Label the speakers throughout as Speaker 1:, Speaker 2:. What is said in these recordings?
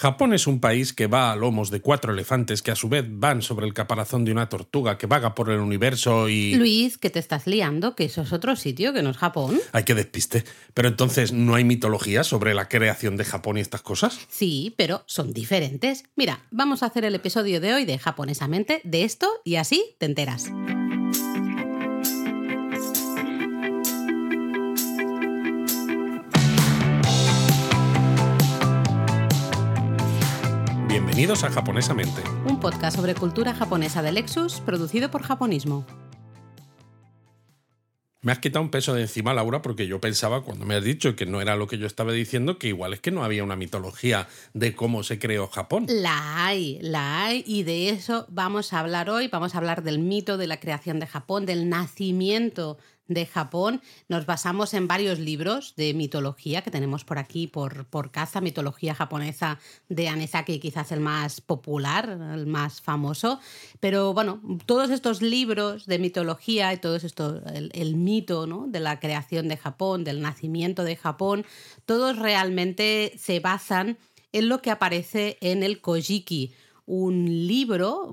Speaker 1: Japón es un país que va a lomos de cuatro elefantes que a su vez van sobre el caparazón de una tortuga que vaga por el universo y...
Speaker 2: Luis, que te estás liando, que eso es otro sitio, que no es Japón.
Speaker 1: Hay que despiste. Pero entonces, ¿no hay mitología sobre la creación de Japón y estas cosas?
Speaker 2: Sí, pero son diferentes. Mira, vamos a hacer el episodio de hoy de Japonesamente de esto y así te enteras.
Speaker 1: Bienvenidos a Japonesamente.
Speaker 2: Un podcast sobre cultura japonesa de Lexus, producido por Japonismo.
Speaker 1: Me has quitado un peso de encima, Laura, porque yo pensaba, cuando me has dicho que no era lo que yo estaba diciendo, que igual es que no había una mitología de cómo se creó Japón.
Speaker 2: La hay, la hay, y de eso vamos a hablar hoy. Vamos a hablar del mito de la creación de Japón, del nacimiento de Japón. Nos basamos en varios libros de mitología que tenemos por aquí por, por casa, mitología japonesa de Anesaki, quizás el más popular, el más famoso. Pero bueno, todos estos libros de mitología y todo esto, el, el mito ¿no? de la creación de Japón, del nacimiento de Japón, todos realmente se basan en lo que aparece en el Kojiki, un libro,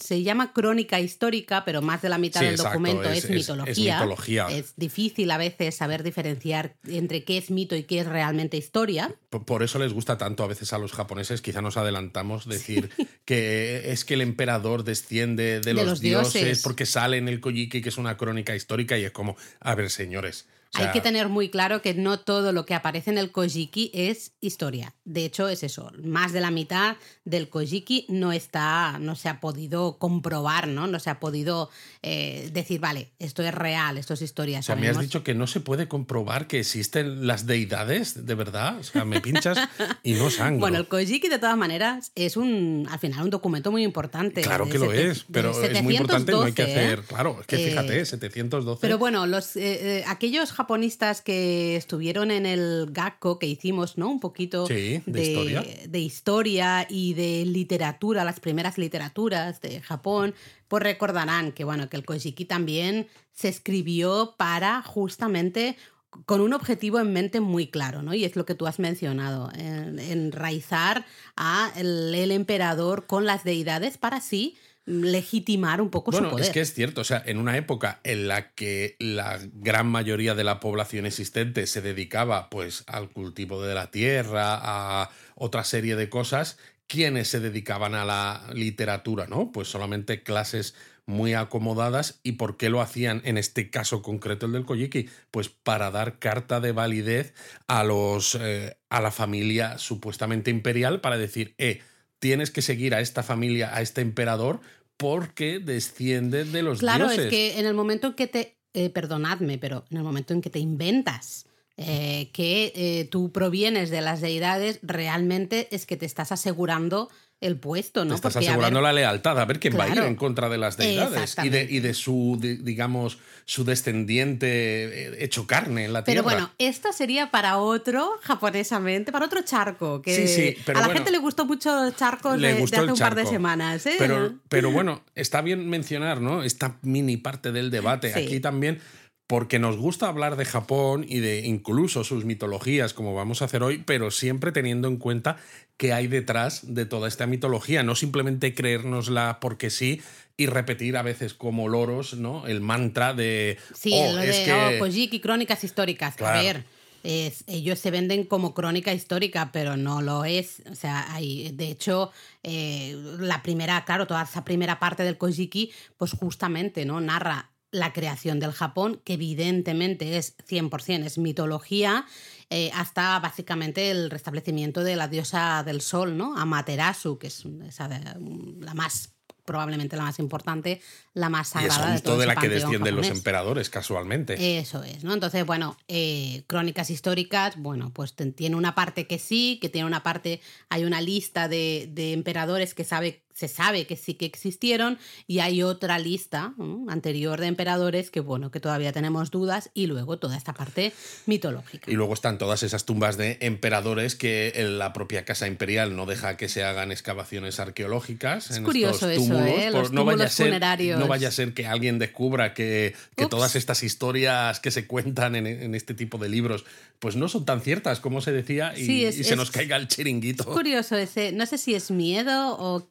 Speaker 2: se llama Crónica Histórica, pero más de la mitad
Speaker 1: Sí,
Speaker 2: del
Speaker 1: exacto,
Speaker 2: documento
Speaker 1: es-
Speaker 2: mitología.
Speaker 1: es mitología.
Speaker 2: Es difícil a veces saber diferenciar entre qué es mito y qué es realmente historia.
Speaker 1: Por- Por eso les gusta tanto a veces a los japoneses, quizá nos adelantamos, decir que es que el emperador desciende de, los,
Speaker 2: los
Speaker 1: dioses,
Speaker 2: dioses.
Speaker 1: porque sale en el Kojiki, que es una crónica histórica, y es como, a ver, señores.
Speaker 2: Hay que tener muy claro que no todo lo que aparece en el Kojiki es historia. De hecho, es eso. Más de la mitad del Kojiki no está, no se ha podido comprobar, ¿no? No se ha podido eh, decir, vale, esto es real, esto es historia.
Speaker 1: O sea, me has
Speaker 2: Sabemos-
Speaker 1: dicho que no se puede comprobar que existen las deidades, de verdad. O sea, me pinchas y no sangro.
Speaker 2: Bueno, el Kojiki, de todas maneras, es un, al final, un documento muy importante.
Speaker 1: claro que lo es, pero es muy importante, no hay que
Speaker 2: 712, ¿eh?
Speaker 1: hacer. Claro, es que
Speaker 2: Eh,
Speaker 1: fíjate, 712.
Speaker 2: Pero bueno, los, eh, eh, aquellos japonistas que estuvieron en el Gakko que hicimos, ¿no? Un poquito
Speaker 1: Sí, de historia.
Speaker 2: de historia y de literatura, las primeras literaturas de Japón, pues recordarán que, bueno, que el Kojiki también se escribió para justamente con un objetivo en mente muy claro, ¿no? Y es lo que tú has mencionado, en- enraizar a el, el emperador con las deidades para así legitimar un poco
Speaker 1: Bueno,
Speaker 2: su poder.
Speaker 1: es que es cierto, o sea, en una época en la que la gran mayoría de la población existente se dedicaba pues al cultivo de la tierra, a otra serie de cosas, ¿quiénes se dedicaban a la literatura, no? Pues solamente clases muy acomodadas y por qué lo hacían en este caso concreto el del Kojiki pues para dar carta de validez a los eh, a la familia supuestamente imperial para decir eh tienes que seguir a esta familia a este emperador porque desciende de los
Speaker 2: Claro,
Speaker 1: dioses.
Speaker 2: es que en el momento en que te, eh, perdonadme, pero en el momento en que te inventas eh, que eh, tú provienes de las deidades, realmente es que te estás asegurando el puesto, ¿no?
Speaker 1: te estás
Speaker 2: Porque, a ver,
Speaker 1: asegurando la lealtad a ver quién va a ir en contra de las deidades y de, y de su di- digamos su descendiente eh, hecho carne en la
Speaker 2: Pero
Speaker 1: tierra
Speaker 2: bueno, esta sería para otro, japonesamente, para otro charco. Que
Speaker 1: Sí, sí, pero
Speaker 2: a la
Speaker 1: bueno,
Speaker 2: gente le gustó mucho charcos
Speaker 1: le
Speaker 2: de, hace un par de semanas. ¿eh?
Speaker 1: Pero, pero bueno, está bien mencionar, ¿no? Esta mini parte del debate.
Speaker 2: Sí.
Speaker 1: Aquí también, porque nos gusta hablar de Japón y de incluso sus mitologías, como vamos a hacer hoy, pero siempre teniendo en cuenta qué hay detrás de toda esta mitología. No simplemente creérnosla porque sí y repetir a veces como loros, ¿no? El mantra de.
Speaker 2: Sí,
Speaker 1: "Oh,
Speaker 2: lo
Speaker 1: es
Speaker 2: de
Speaker 1: que...
Speaker 2: oh, Kojiki, crónicas históricas.
Speaker 1: Claro.
Speaker 2: A ver, es- ellos se venden como crónica histórica, pero no lo es. O sea, hay, de hecho, eh, la primera, claro, toda esa primera parte del Kojiki, pues justamente, ¿no? Narra la creación del Japón, que evidentemente es 100%, es mitología, eh, hasta básicamente el restablecimiento de la diosa del sol, ¿no? Amaterasu, que es esa de- la más probablemente la más importante, la más
Speaker 1: Y es
Speaker 2: sagrada de todo
Speaker 1: de la que descienden los emperadores, casualmente.
Speaker 2: Eso es, ¿no? Entonces, bueno, eh, crónicas históricas, bueno, pues tiene una parte que sí, que tiene una parte, hay una lista de, de emperadores que sabe, se sabe que sí que existieron y hay otra lista anterior de emperadores que, bueno, que todavía tenemos dudas y luego toda esta parte mitológica.
Speaker 1: Y luego están todas esas tumbas de emperadores que la propia Casa Imperial no deja que se hagan excavaciones arqueológicas.
Speaker 2: Es
Speaker 1: en
Speaker 2: curioso
Speaker 1: estos
Speaker 2: eso,
Speaker 1: túmulos,
Speaker 2: ¿eh?
Speaker 1: por-
Speaker 2: Los
Speaker 1: no, vaya a ser,
Speaker 2: funerarios.
Speaker 1: no vaya a ser que alguien descubra que, que todas estas historias que se cuentan en, en este tipo de libros pues no son tan ciertas como se decía y,
Speaker 2: Sí, es-
Speaker 1: y se
Speaker 2: es-
Speaker 1: nos caiga el chiringuito.
Speaker 2: Es curioso ese, no sé si es miedo o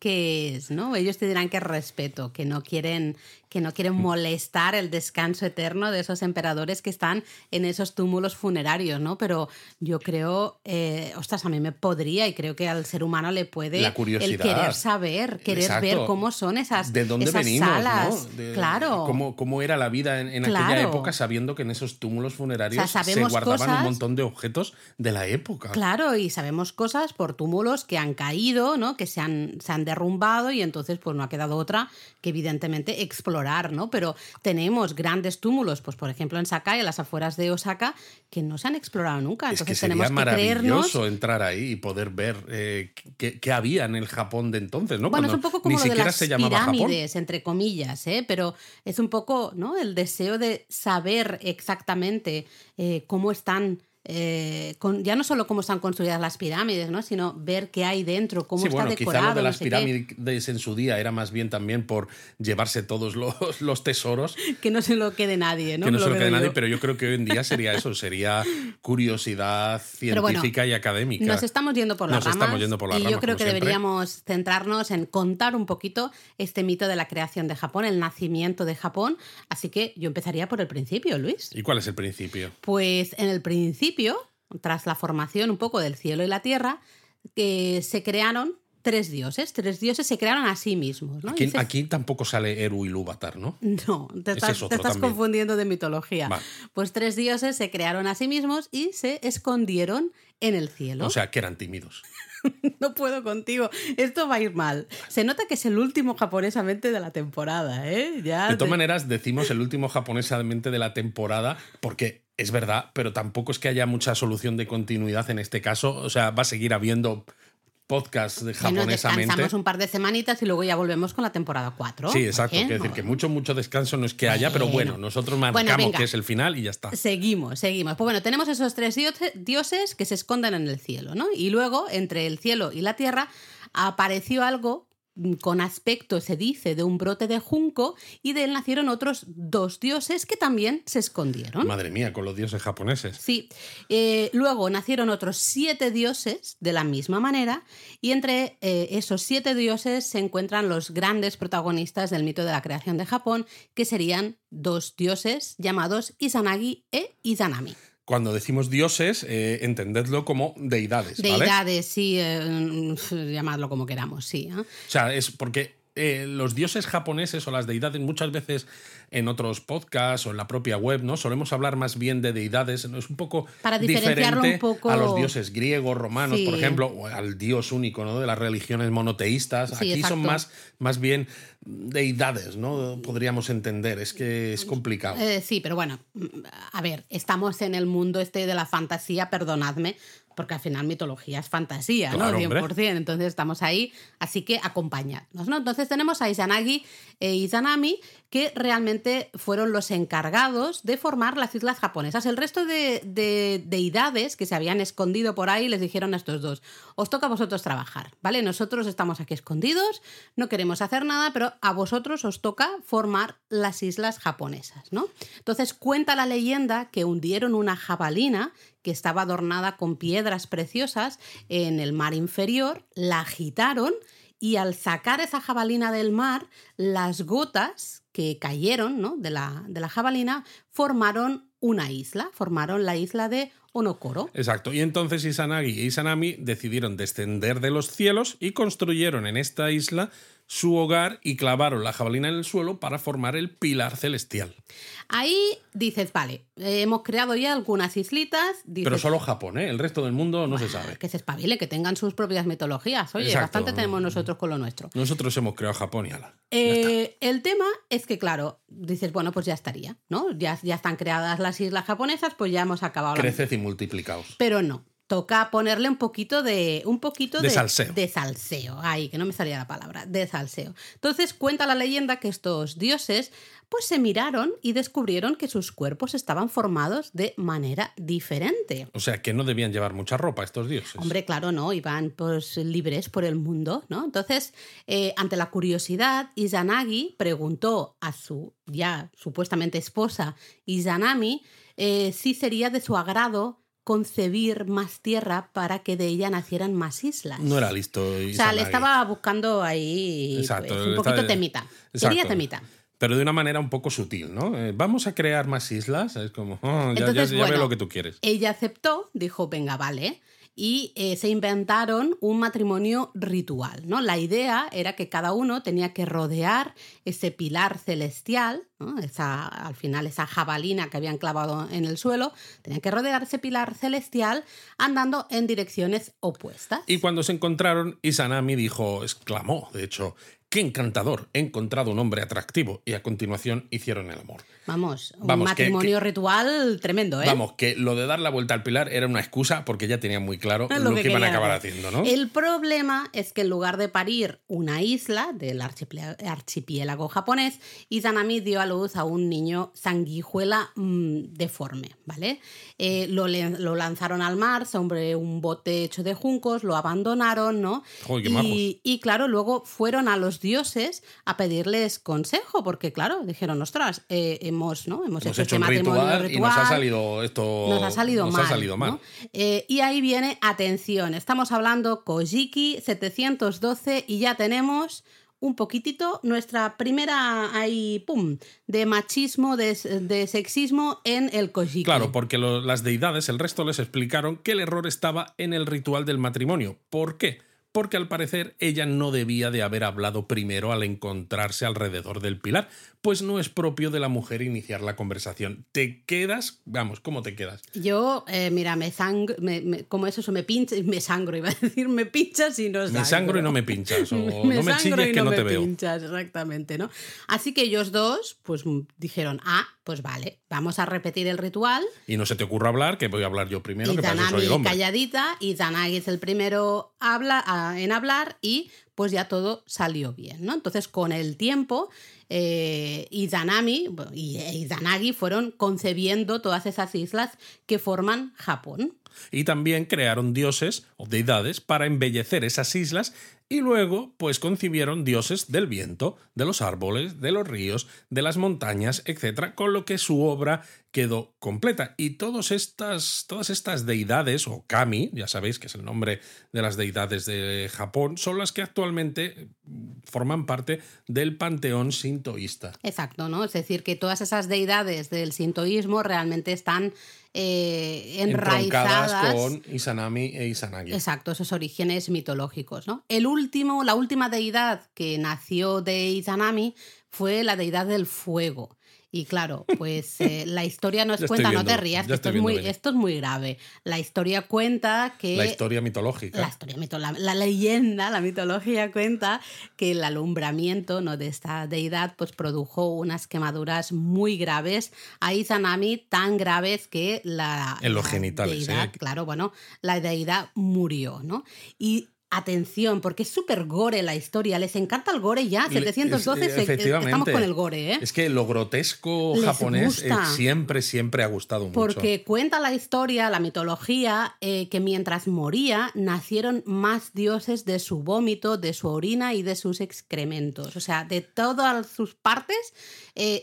Speaker 2: ¿no? Ellos te dirán que es respeto, que no quieren que no quieren molestar el descanso eterno de esos emperadores que están en esos túmulos funerarios, ¿no? Pero yo creo, eh, ostras, a mí me podría y creo que al ser humano le puede
Speaker 1: La
Speaker 2: el
Speaker 1: curiosidad.
Speaker 2: querer saber, querer
Speaker 1: Exacto.
Speaker 2: ver cómo son esas,
Speaker 1: ¿De dónde
Speaker 2: esas
Speaker 1: venimos?
Speaker 2: salas.
Speaker 1: ¿no? De-
Speaker 2: claro.
Speaker 1: Cómo, cómo era la vida en, en aquella época sabiendo que en esos túmulos funerarios
Speaker 2: O sea,
Speaker 1: se guardaban un
Speaker 2: cosas-
Speaker 1: montón de objetos de la época.
Speaker 2: Claro, y sabemos cosas por túmulos que han caído, ¿no? Que se han, se han derrumbado y entonces pues no ha quedado otra que evidentemente explorar, ¿no? Pero tenemos grandes túmulos, pues por ejemplo en Sakai, en las afueras de Osaka, que no se han explorado nunca.
Speaker 1: Es que
Speaker 2: Entonces
Speaker 1: sería
Speaker 2: tenemos que creernos...
Speaker 1: entrar ahí y poder ver eh, qué, qué había en el Japón de entonces, ¿no?
Speaker 2: Bueno, es un poco como lo de las
Speaker 1: Japón.
Speaker 2: pirámides, entre comillas, ¿eh? pero es un poco ¿no? el deseo de saber exactamente eh, cómo están, eh, con- ya no solo cómo están construidas las pirámides, ¿no? sino ver qué hay dentro, cómo
Speaker 1: Sí,
Speaker 2: está
Speaker 1: bueno,
Speaker 2: decorado.
Speaker 1: quizá lo de
Speaker 2: no
Speaker 1: las
Speaker 2: qué.
Speaker 1: pirámides en su día era más bien también por llevarse todos los, los tesoros,
Speaker 2: Que no se lo quede nadie, ¿no?
Speaker 1: que no se lo quede nadie, pero yo creo que hoy en día sería eso, sería curiosidad
Speaker 2: bueno,
Speaker 1: científica y académica.
Speaker 2: Nos estamos yendo por las
Speaker 1: Nos
Speaker 2: ramas.
Speaker 1: estamos yendo por las
Speaker 2: y yo creo que
Speaker 1: siempre.
Speaker 2: deberíamos centrarnos en contar un poquito este mito de la creación de Japón, el nacimiento de Japón. Así que yo empezaría por el principio, Luis.
Speaker 1: ¿Y cuál es el principio?
Speaker 2: Pues en el principio, tras la formación un poco del cielo y la tierra, que se crearon tres dioses. Tres dioses se crearon a sí mismos. ¿no?
Speaker 1: Aquí,
Speaker 2: Dices-
Speaker 1: aquí tampoco sale Eru Ilúvatar, ¿no?
Speaker 2: No, te estás,
Speaker 1: es
Speaker 2: te estás confundiendo de mitología.
Speaker 1: Vale.
Speaker 2: Pues tres dioses se crearon a sí mismos y se escondieron en el cielo.
Speaker 1: O sea, que eran tímidos.
Speaker 2: No puedo contigo. Esto va a ir mal. Se nota que es el último japonesamente de la temporada, ¿eh? Ya
Speaker 1: De todas
Speaker 2: te-
Speaker 1: maneras, decimos el último japonesamente de la temporada porque es verdad, pero tampoco es que haya mucha solución de continuidad en este caso. O sea, va a seguir habiendo podcasts de japonesamente.
Speaker 2: descansamos un par de semanitas y luego ya volvemos con la temporada 4.
Speaker 1: Sí, exacto.
Speaker 2: ¿eh?
Speaker 1: Quiero decir que mucho, mucho descanso no es que haya, pero bueno, nosotros marcamos que es el final y ya está.
Speaker 2: Seguimos, seguimos. Pues bueno, tenemos esos tres diose- dioses que se esconden en el cielo, ¿no? Y luego, entre el cielo y la tierra, apareció algo con aspecto, se dice, de un brote de junco, y de él nacieron otros dos dioses que también se escondieron.
Speaker 1: Madre mía, con los dioses japoneses.
Speaker 2: Sí. Eh, luego nacieron otros siete dioses de la misma manera, y entre eh, esos siete dioses se encuentran los grandes protagonistas del mito de la creación de Japón, que serían dos dioses llamados Izanagi e Izanami.
Speaker 1: Cuando decimos dioses, eh, entendedlo como deidades, ¿vale?
Speaker 2: Deidades, sí, eh, llamadlo como queramos, sí. ¿eh?
Speaker 1: O sea, es porque eh, los dioses japoneses o las deidades muchas veces en otros podcasts o en la propia web, ¿no? Solemos hablar más bien de deidades, es un poco
Speaker 2: Para diferenciarlo
Speaker 1: diferente
Speaker 2: un poco-
Speaker 1: a los dioses griegos, romanos, por ejemplo, o al dios único, ¿no? De las religiones monoteístas.
Speaker 2: Sí,
Speaker 1: Aquí son más, más bien deidades, ¿no? Podríamos entender. Es que es complicado.
Speaker 2: Eh, sí, pero bueno, mm, a ver, estamos en el mundo este de la fantasía, perdonadme, porque al final mitología es fantasía,
Speaker 1: Claro,
Speaker 2: ¿no?
Speaker 1: hombre.
Speaker 2: 100%, entonces estamos ahí, así que acompañadnos, ¿no? Entonces tenemos a Izanagi e Izanami, que realmente fueron los encargados de formar las islas japonesas. El resto de, de deidades que se habían escondido por ahí les dijeron a estos dos, os toca a vosotros trabajar, ¿vale? Nosotros estamos aquí escondidos, no queremos hacer nada, pero a vosotros os toca formar las islas japonesas, ¿no? Entonces cuenta la leyenda que hundieron una jabalina que estaba adornada con piedras preciosas en el mar inferior, la agitaron y al sacar esa jabalina del mar, las gotas que cayeron ¿no? de, la, de la jabalina formaron una isla, formaron la isla de Onokoro.
Speaker 1: Exacto. Y entonces Izanagi e Izanami decidieron descender de los cielos y construyeron en esta isla su hogar y clavaron la jabalina en el suelo para formar el pilar celestial.
Speaker 2: Ahí dices, vale, hemos creado ya algunas islitas. Dices,
Speaker 1: Pero solo Japón, ¿eh? El resto del mundo no se
Speaker 2: "Ah,
Speaker 1: sabe.
Speaker 2: Que se espabile, que tengan sus propias mitologías. Oye,
Speaker 1: Exacto.
Speaker 2: bastante tenemos nosotros con lo nuestro.
Speaker 1: Nosotros hemos creado Japón y ala.
Speaker 2: Eh, el tema es que, claro, dices, bueno, pues ya estaría, ¿no? Ya, ya están creadas las islas japonesas, pues ya hemos acabado. la
Speaker 1: Creced y multiplicaos.
Speaker 2: Pero no, toca ponerle un poquito de un poquito
Speaker 1: de, salseo.
Speaker 2: de salseo, ay, que no me salía la palabra, de salseo. Entonces cuenta la leyenda que estos dioses pues se miraron y descubrieron que sus cuerpos estaban formados de manera diferente.
Speaker 1: O sea, que no debían llevar mucha ropa estos dioses.
Speaker 2: Hombre, claro, no, iban pues libres por el mundo, ¿no? Entonces, eh, ante la curiosidad, Izanagi preguntó a su ya supuestamente esposa Izanami eh, si sería de su agrado concebir más tierra para que de ella nacieran más islas.
Speaker 1: No era listo.
Speaker 2: O sea, le estaba buscando ahí pues, un poquito temita. Quería temita
Speaker 1: pero de una manera un poco sutil, ¿no? Eh, vamos a crear más islas, es como, oh, ya, veo lo que tú quieres.
Speaker 2: Ella aceptó, dijo, venga, vale, y eh, se inventaron un matrimonio ritual, ¿no? La idea era que cada uno tenía que rodear ese pilar celestial, esa, al final esa jabalina que habían clavado en el suelo, tenía que rodear ese pilar celestial andando en direcciones opuestas.
Speaker 1: Y cuando se encontraron, Isanami dijo, exclamó, de hecho, qué encantador, he encontrado un hombre atractivo y a continuación hicieron el amor.
Speaker 2: Vamos, un matrimonio ritual tremendo, ¿eh?
Speaker 1: Vamos, que lo de dar la vuelta al pilar era una excusa porque ya tenían muy claro lo, que, iban a acabar haciendo, ¿no?
Speaker 2: El problema es que en lugar de parir una isla del archipiélago japonés, Izanami dio a luz a un niño sanguijuela mm, deforme, ¿vale? Eh, lo, lo, lanzaron al mar sobre un bote hecho de juncos, lo abandonaron, ¿no?
Speaker 1: y,
Speaker 2: y claro, luego fueron a los dioses a pedirles consejo, porque claro, dijeron, ostras, eh, hemos, ¿no?
Speaker 1: hemos, hecho, este matrimonio ritual, y nos ha salido esto.
Speaker 2: Nos ha salido mal.
Speaker 1: Ha salido mal.
Speaker 2: Eh, y ahí viene, atención, estamos hablando Kojiki 712 y ya tenemos un poquitito nuestra primera ahí, pum, de machismo, de, de sexismo en el Kojiki.
Speaker 1: Claro, porque las deidades, el resto les explicaron que el error estaba en el ritual del matrimonio. ¿Por qué? porque al parecer ella no debía de haber hablado primero al encontrarse alrededor del pilar, pues no es propio de la mujer iniciar la conversación. ¿Te quedas? Vamos, ¿cómo te quedas?
Speaker 2: Yo, eh, mira, me sangro, como eso, me pincha, me sangro, iba a decir, me pinchas y no sangro.
Speaker 1: Me sangro y no me pinchas, o no me chilles que no, te veo.
Speaker 2: Pinchas, exactamente, ¿no? Así que ellos dos, pues dijeron, ah, pues vale, vamos a repetir el ritual.
Speaker 1: Y no se te ocurra hablar, que voy a hablar yo primero,
Speaker 2: y
Speaker 1: que para soy el hombre.
Speaker 2: calladita, y Zanagi es el primero habla, en hablar y pues ya todo salió bien, ¿no? Entonces, con el tiempo, eh, Izanami y Izanagi fueron concebiendo todas esas islas que forman Japón.
Speaker 1: Y también crearon dioses o deidades para embellecer esas islas y luego pues concibieron dioses del viento, de los árboles, de los ríos, de las montañas, etc., con lo que su obra quedó completa. Y todas estas, todas estas deidades, o kami, ya sabéis que es el nombre de las deidades de Japón, son las que actualmente forman parte del panteón sintoísta.
Speaker 2: Exacto, ¿no? Es decir, que todas esas deidades del sintoísmo realmente están eh, enraizadas
Speaker 1: con Izanami e Izanagi.
Speaker 2: Exacto, esos orígenes mitológicos. ¿no? El último, la última deidad que nació de Izanami fue la deidad del fuego. Y claro, pues eh, la historia nos cuenta, no te rías, esto es, muy, esto es muy grave. La historia cuenta que...
Speaker 1: La historia mitológica.
Speaker 2: La, historia la, leyenda, la mitología cuenta que el alumbramiento ¿no? de esta deidad pues produjo unas quemaduras muy graves a Izanami, tan graves que la...
Speaker 1: En los genitales,
Speaker 2: deidad, Claro, bueno, la deidad murió, ¿no? Y atención, porque es súper gore la historia. Les encanta el gore ya. 712 eh, estamos con el gore, ¿eh?
Speaker 1: Es que lo grotesco japonés eh, siempre, siempre ha gustado mucho.
Speaker 2: Porque cuenta la historia, la mitología, eh, que mientras moría nacieron más dioses de su vómito, de su orina y de sus excrementos. O sea, de todas sus partes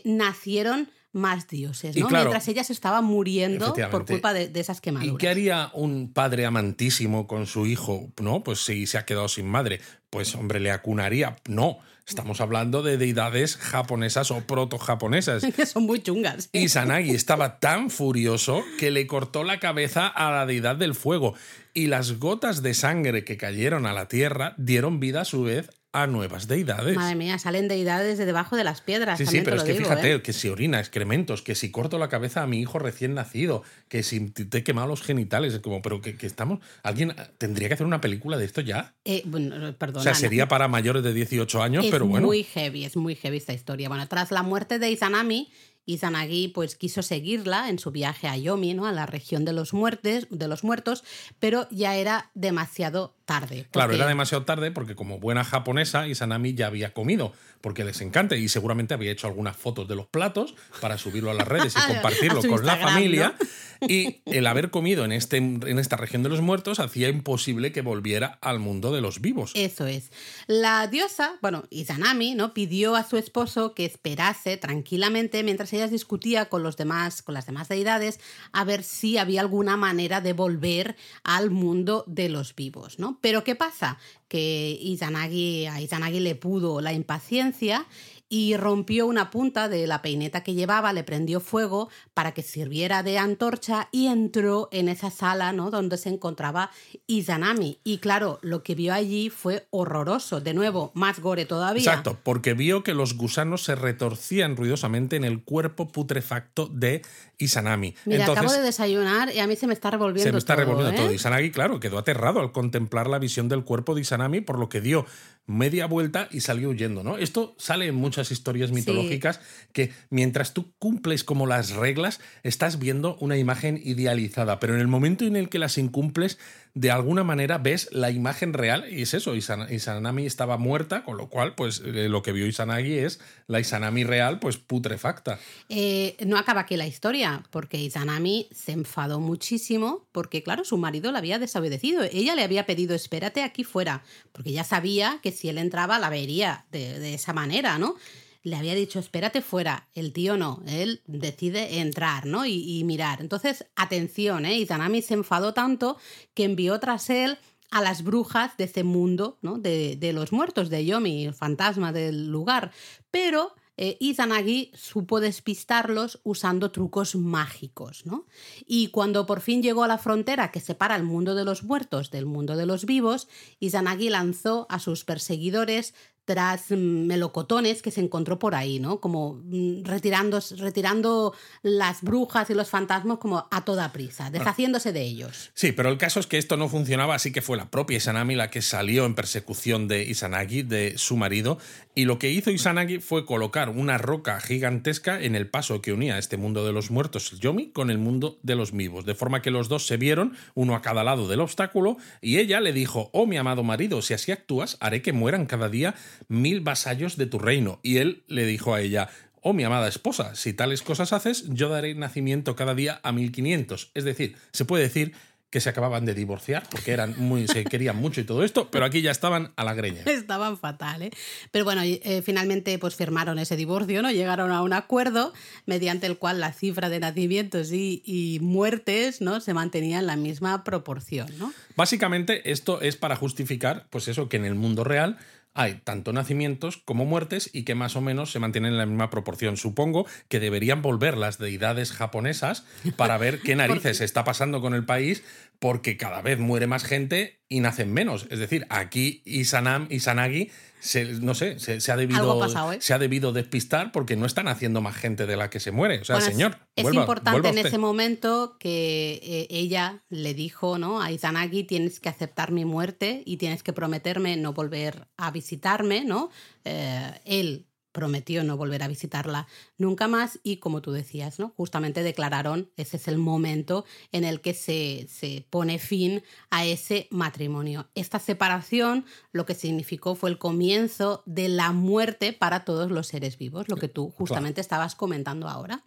Speaker 2: nacieron más dioses, ¿no? Mientras ella se estaba muriendo por culpa de, esas quemaduras.
Speaker 1: ¿Y qué haría un padre amantísimo con su hijo? No, pues si se ha quedado sin madre. Pues hombre, le acunaría. No, estamos hablando de deidades japonesas o proto-japonesas.
Speaker 2: que son muy chungas.
Speaker 1: Y Sanagi estaba tan furioso que le cortó la cabeza a la deidad del fuego. Y las gotas de sangre que cayeron a la tierra dieron vida a su vez a nuevas deidades.
Speaker 2: Madre mía, salen deidades de debajo de las piedras.
Speaker 1: Sí, sí, pero
Speaker 2: es
Speaker 1: que fíjate,
Speaker 2: ¿eh?
Speaker 1: que si orina excrementos, que si corto la cabeza a mi hijo recién nacido, que si te he quemado los genitales, es como, pero que, estamos. ¿Alguien tendría que hacer una película de esto ya?
Speaker 2: Eh, bueno, perdón.
Speaker 1: O sea, sería para mayores de 18 años, pero bueno.
Speaker 2: Es muy heavy, es muy heavy esta historia. Bueno, tras la muerte de Izanami, Izanagi pues quiso seguirla en su viaje a Yomi, ¿no? a la región de los, muertes, de los muertos, pero ya era demasiado tarde.
Speaker 1: Claro, era demasiado tarde porque como buena japonesa, Izanami ya había comido, porque les encanta y seguramente había hecho algunas fotos de los platos para subirlo a las redes y compartirlo con la familia. Y el haber comido en, este, en esta región de los muertos hacía imposible que volviera al mundo de los vivos.
Speaker 2: Eso es. La diosa, bueno, Izanami, ¿no? pidió a su esposo que esperase tranquilamente mientras ella discutía con los demás, con las demás deidades, a ver si había alguna manera de volver al mundo de los vivos, ¿no? Pero ¿qué pasa? Que Izanagi, a Izanagi le pudo la impaciencia y rompió una punta de la peineta que llevaba, le prendió fuego para que sirviera de antorcha y entró en esa sala ¿no? donde se encontraba Izanami. Y claro, lo que vio allí fue horroroso. De nuevo, más gore todavía.
Speaker 1: Exacto, porque vio que los gusanos se retorcían ruidosamente en el cuerpo putrefacto de Izanami.
Speaker 2: Mira, acabo de desayunar y a mí se me está revolviendo todo. Se me está revolviendo todo.
Speaker 1: ¿eh? Izanagi, claro, quedó aterrado al contemplar la visión del cuerpo de Izanami, por lo que dio media vuelta y salió huyendo, ¿no? Esto sale en muchas historias mitológicas que mientras tú cumples como las reglas, estás viendo una imagen idealizada, pero en el momento en el que las incumples, de alguna manera ves la imagen real y es eso, Izanami estaba muerta, con lo cual pues eh, lo que vio Izanagi es la Izanami real pues putrefacta.
Speaker 2: Eh, no acaba aquí la historia, porque Izanami se enfadó muchísimo porque claro, su marido la había desobedecido, ella le había pedido espérate aquí fuera, porque ya sabía que si él entraba la vería de esa manera, ¿no? Le había dicho, espérate fuera. El tío no, él decide entrar, ¿no? Y, mirar. Entonces, atención, ¿eh? Izanami se enfadó tanto que envió tras él a las brujas de ese mundo, ¿no? De, de los muertos, de Yomi, el fantasma del lugar. Pero eh, Izanagi supo despistarlos usando trucos mágicos, ¿no? Y cuando por fin llegó a la frontera que separa el mundo de los muertos del mundo de los vivos, Izanagi lanzó a sus perseguidores tras melocotones que se encontró por ahí, ¿no? Como mm, retirando, retirando las brujas y los fantasmas como a toda prisa, deshaciéndose de ellos.
Speaker 1: Sí, pero el caso es que esto no funcionaba, así que fue la propia Izanami la que salió en persecución de Izanagi, de su marido, y lo que hizo Izanagi fue colocar una roca gigantesca en el paso que unía este mundo de los muertos, Yomi, con el mundo de los vivos, de forma que los dos se vieron, uno a cada lado del obstáculo, y ella le dijo, oh mi amado marido, si así actúas, haré que mueran cada día mil vasallos de tu reino. Y él le dijo a ella, oh mi amada esposa, si tales cosas haces, yo daré nacimiento cada día a mil quinientos. Es decir, se puede decir que se acababan de divorciar porque eran muy, se querían mucho y todo esto, pero aquí ya estaban a la greña.
Speaker 2: Estaban fatal, ¿eh? Pero bueno, eh, finalmente pues firmaron ese divorcio, ¿no? Llegaron a un acuerdo mediante el cual la cifra de nacimientos y, y muertes, ¿no? Se mantenía en la misma proporción, ¿no?
Speaker 1: Básicamente esto es para justificar, pues eso, que en el mundo real hay tanto nacimientos como muertes y que más o menos se mantienen en la misma proporción. Supongo que deberían volver las deidades japonesas para ver qué narices está pasando con el país, porque cada vez muere más gente y nacen menos. Es decir, aquí Isanam, Isanagi no sé, se, ha debido, ¿eh? se ha debido despistar porque no están haciendo más gente de la que se muere. O sea, señor.
Speaker 2: Es, importante en ese momento que eh, ella le dijo ¿no? a Izanagi: tienes que aceptar mi muerte y tienes que prometerme no volver a visitarme, ¿no? Eh, él prometió no volver a visitarla nunca más y como tú decías, ¿no? justamente declararon, ese es el momento en el que se, se, pone fin a ese matrimonio. Esta separación lo que significó fue el comienzo de la muerte para todos los seres vivos, lo que tú justamente estabas comentando ahora.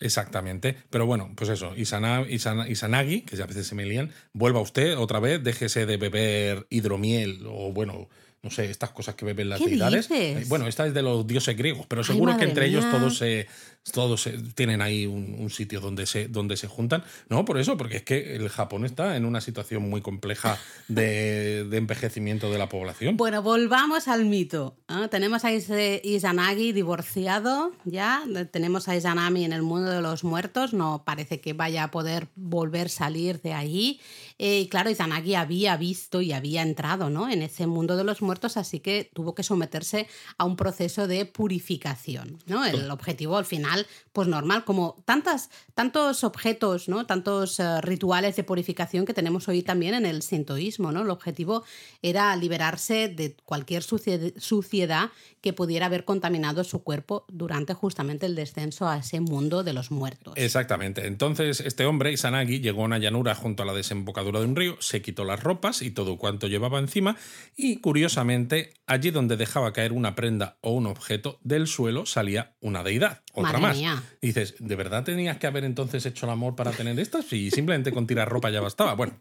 Speaker 1: Exactamente. Pero bueno, pues eso, Isana, Isanagi, que ya a veces se me lían, vuelva usted otra vez, déjese de beber hidromiel o bueno, no sé, estas cosas que beben las deidades. Eh, bueno, esta es de los dioses griegos, pero seguro que entre ellos todos se, todos tienen ahí un, sitio donde se, donde se juntan. No, por eso, porque es que el Japón está en una situación muy compleja de, envejecimiento de la población.
Speaker 2: Bueno, volvamos al mito. Tenemos a Izanagi divorciado, ya. Tenemos a Izanami en el mundo de los muertos. No parece que vaya a poder volver a salir de ahí. Eh, y claro, Izanagi había visto y había entrado ¿no? en ese mundo de los muertos, así que tuvo que someterse a un proceso de purificación. ¿no? El objetivo al final, pues normal, como tantas, tantos objetos, ¿no? tantos eh, rituales de purificación que tenemos hoy también en el sintoísmo. ¿no? El objetivo era liberarse de cualquier suciedad que pudiera haber contaminado su cuerpo durante justamente el descenso a ese mundo de los muertos.
Speaker 1: Exactamente. Entonces, este hombre, Isanagi, llegó a una llanura junto a la desembocadura de un río, se quitó las ropas y todo cuanto llevaba encima, y curiosamente, allí donde dejaba caer una prenda o un objeto, del suelo salía una deidad, otra más. dices, ¿de verdad tenías que haber entonces hecho el amor para tener estas? Y simplemente con tirar ropa ya bastaba. Bueno,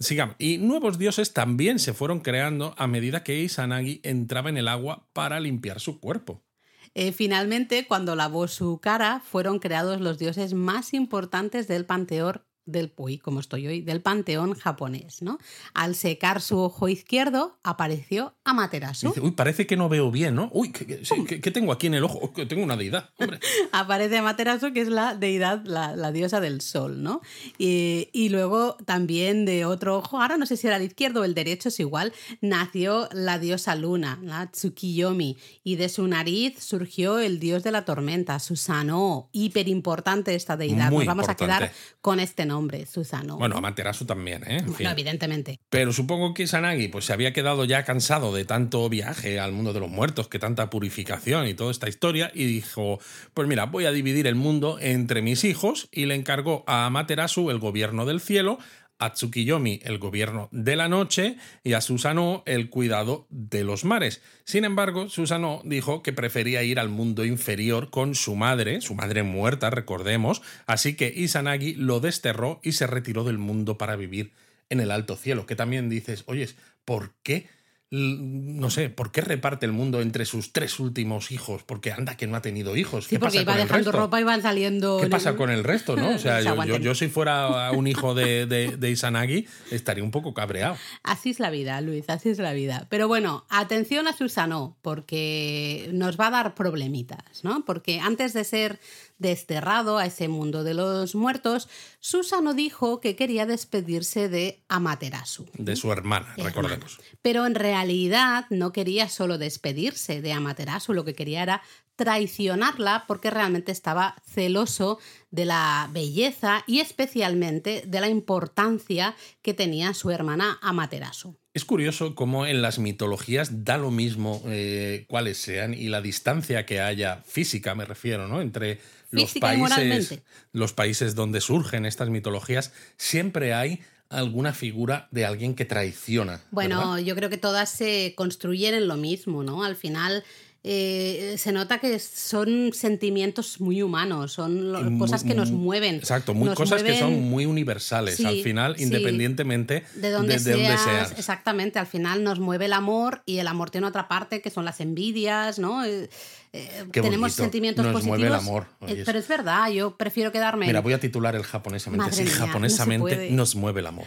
Speaker 1: sigamos. Y nuevos dioses también se fueron creando a medida que Isanagi entraba en el agua para limpiar su cuerpo.
Speaker 2: Eh, finalmente, cuando lavó su cara, fueron creados los dioses más importantes del panteón del Pui, como estoy hoy, del panteón japonés, ¿no? Al secar su ojo izquierdo, apareció Amaterasu.
Speaker 1: uy, parece que no veo bien, ¿no? Uy, ¿qué, tengo aquí en el ojo? tengo una deidad,
Speaker 2: Aparece Amaterasu, que es la deidad, la, diosa del sol, ¿no? Y, luego también de otro ojo, ahora no sé si era el izquierdo o el derecho, es igual, nació la diosa luna, la Tsukiyomi, y de su nariz surgió el dios de la tormenta, Susano, hiper importante esta deidad. Nos vamos a quedar con este nombre, Susano.
Speaker 1: Bueno, Amaterasu también, ¿eh?
Speaker 2: Bueno, evidentemente.
Speaker 1: Pero supongo que Sanagi pues, se había quedado ya cansado de tanto viaje al mundo de los muertos, que tanta purificación y toda esta historia, y dijo, pues mira, voy a dividir el mundo entre mis hijos, y le encargó a Amaterasu el gobierno del cielo, a Tsukiyomi el gobierno de la noche y a Susano el cuidado de los mares. Sin embargo, Susano dijo que prefería ir al mundo inferior con su madre, su madre muerta, recordemos, así que Isanagi lo desterró y se retiró del mundo para vivir en el alto cielo, que también dices, oyes, ¿por qué? No sé, ¿por qué reparte el mundo entre sus tres últimos hijos? Porque anda que no ha tenido hijos.
Speaker 2: ¿Qué sí, porque iba dejando ropa y van saliendo.
Speaker 1: ¿Qué pasa con el resto, no? O sea, yo, si fuera un hijo de, de, Isanagi estaría un poco cabreado.
Speaker 2: Así es la vida, Luis, así es la vida. Pero bueno, atención a Susano, porque nos va a dar problemitas, ¿no? Porque antes de ser desterrado a ese mundo de los muertos, Susano dijo que quería despedirse de Amaterasu.
Speaker 1: De su hermana, recordemos.
Speaker 2: Pero en realidad no quería solo despedirse de Amaterasu, lo que quería era traicionarla porque realmente estaba celoso de la belleza y especialmente de la importancia que tenía su hermana Amaterasu.
Speaker 1: Es curioso cómo en las mitologías da lo mismo eh, cuáles sean y la distancia que haya física, me refiero, ¿no? Entre los países, los países donde surgen estas mitologías, siempre hay alguna figura de alguien que traiciona.
Speaker 2: Bueno, yo creo que todas se construyen en lo mismo, ¿no? Al final eh, se nota que son sentimientos muy humanos, son cosas que nos mueven.
Speaker 1: Exacto, muy, cosas que son muy universales al final, independientemente de dónde, seas,
Speaker 2: Exactamente, al final nos mueve el amor y el amor tiene otra parte que son las envidias, ¿no? Eh, eh, tenemos sentimientos nos Mueve el amor. pero es verdad, yo prefiero quedarme.
Speaker 1: Mira, voy a titular el japonesamente. sí, japonesamente nos mueve el amor.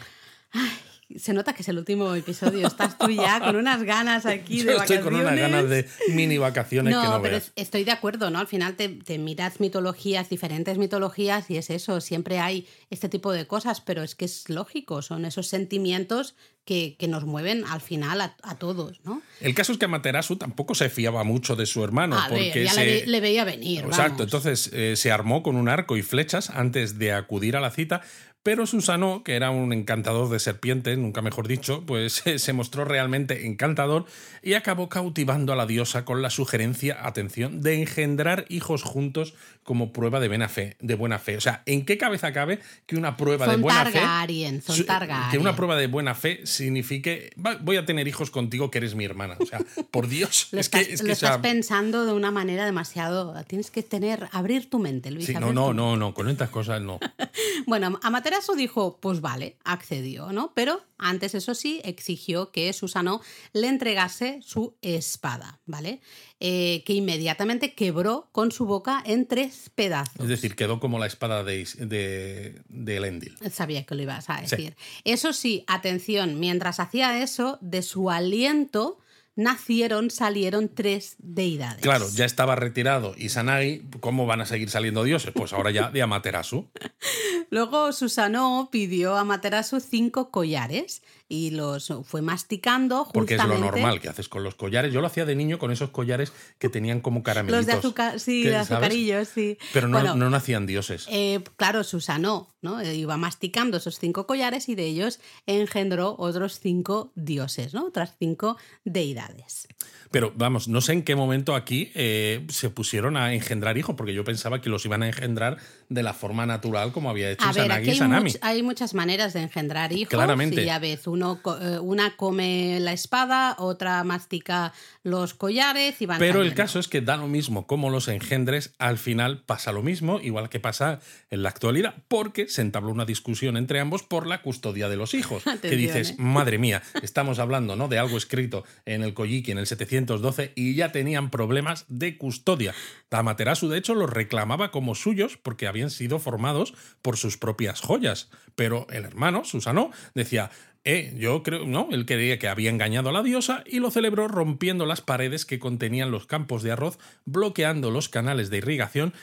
Speaker 2: Ay, se nota que es el último episodio. Estás tú ya con unas ganas aquí de vacaciones.
Speaker 1: Estoy con unas ganas de mini vacaciones no, pero
Speaker 2: estoy de acuerdo, ¿no? Al final te, te, miras mitologías, diferentes mitologías, y es eso. Siempre hay este tipo de cosas, pero es que es lógico. Son esos sentimientos que, que nos mueven al final a, todos, ¿no?
Speaker 1: El caso es que Amaterasu tampoco se fiaba mucho de su hermano. porque
Speaker 2: ya le, veía venir.
Speaker 1: Exacto, entonces eh, se armó con un arco y flechas antes de acudir a la cita, pero Susano, que era un encantador de serpientes, nunca mejor dicho, pues se mostró realmente encantador y acabó cautivando a la diosa con la sugerencia, atención, de engendrar hijos juntos como prueba de buena fe. De buena fe. O sea, ¿en qué cabeza cabe que una prueba de buena
Speaker 2: fe. Son
Speaker 1: Que una prueba de buena fe signifique voy a tener hijos contigo que eres mi hermana. O sea, por Dios.
Speaker 2: lo estás, estás pensando de una manera demasiado. Tienes que tener, abrir tu mente, Luis.
Speaker 1: Sí, no, no, no, no, con estas cosas no.
Speaker 2: bueno, Amaterasu dijo, pues vale, accedió, ¿no? Pero antes, eso sí, exigió que Susano le entregase su espada, ¿vale? Eh, que inmediatamente quebró con su boca en tres pedazos.
Speaker 1: Es decir, quedó como la espada de, de, de Elendil.
Speaker 2: Sabía que lo ibas a decir. Eso sí, atención, mientras hacía eso, de su aliento nacieron, salieron tres deidades.
Speaker 1: Claro, ya estaba retirado Isanagi, ¿cómo van a seguir saliendo dioses? Pues ahora ya de Amaterasu.
Speaker 2: Luego Susanoo pidió a Amaterasu cinco collares y los fue masticando.
Speaker 1: Porque es lo
Speaker 2: justamente-
Speaker 1: normal que haces con los collares. Yo lo hacía de niño con esos collares que tenían como caramelitos.
Speaker 2: Los de azúcar, sí, de azucarillos, sí.
Speaker 1: Pero no,
Speaker 2: Bueno,
Speaker 1: no nacían dioses.
Speaker 2: eh, claro, Susano, ¿no? Iba masticando esos cinco collares y de ellos engendró otros cinco dioses, ¿no? Otras cinco deidades.
Speaker 1: Pero vamos, no sé en qué momento aquí eh, se pusieron a engendrar hijos, porque yo pensaba que los iban a engendrar de la forma natural como había hecho
Speaker 2: A ver,
Speaker 1: Sanagi
Speaker 2: aquí
Speaker 1: y Sanami.
Speaker 2: much- hay muchas maneras de engendrar hijos.
Speaker 1: Claramente.
Speaker 2: Y uno, eh, una come la espada, otra mastica los collares y van
Speaker 1: Pero el caso es que da lo mismo como los engendres, al final pasa lo mismo, igual que pasa en la actualidad, porque se entabló una discusión entre ambos por la custodia de los hijos. que dices,
Speaker 2: ¿eh?
Speaker 1: madre mía, estamos hablando ¿no? de algo escrito en el Kojiki en el 712 y ya tenían problemas de custodia. Amaterasu, de hecho, los reclamaba como suyos porque habían sido formados por sus propias joyas. Pero el hermano, Susano, decía, eh, yo creo, no, él creía que había engañado a la diosa y lo celebró rompiendo las paredes que contenían los campos de arroz, bloqueando los canales de irrigación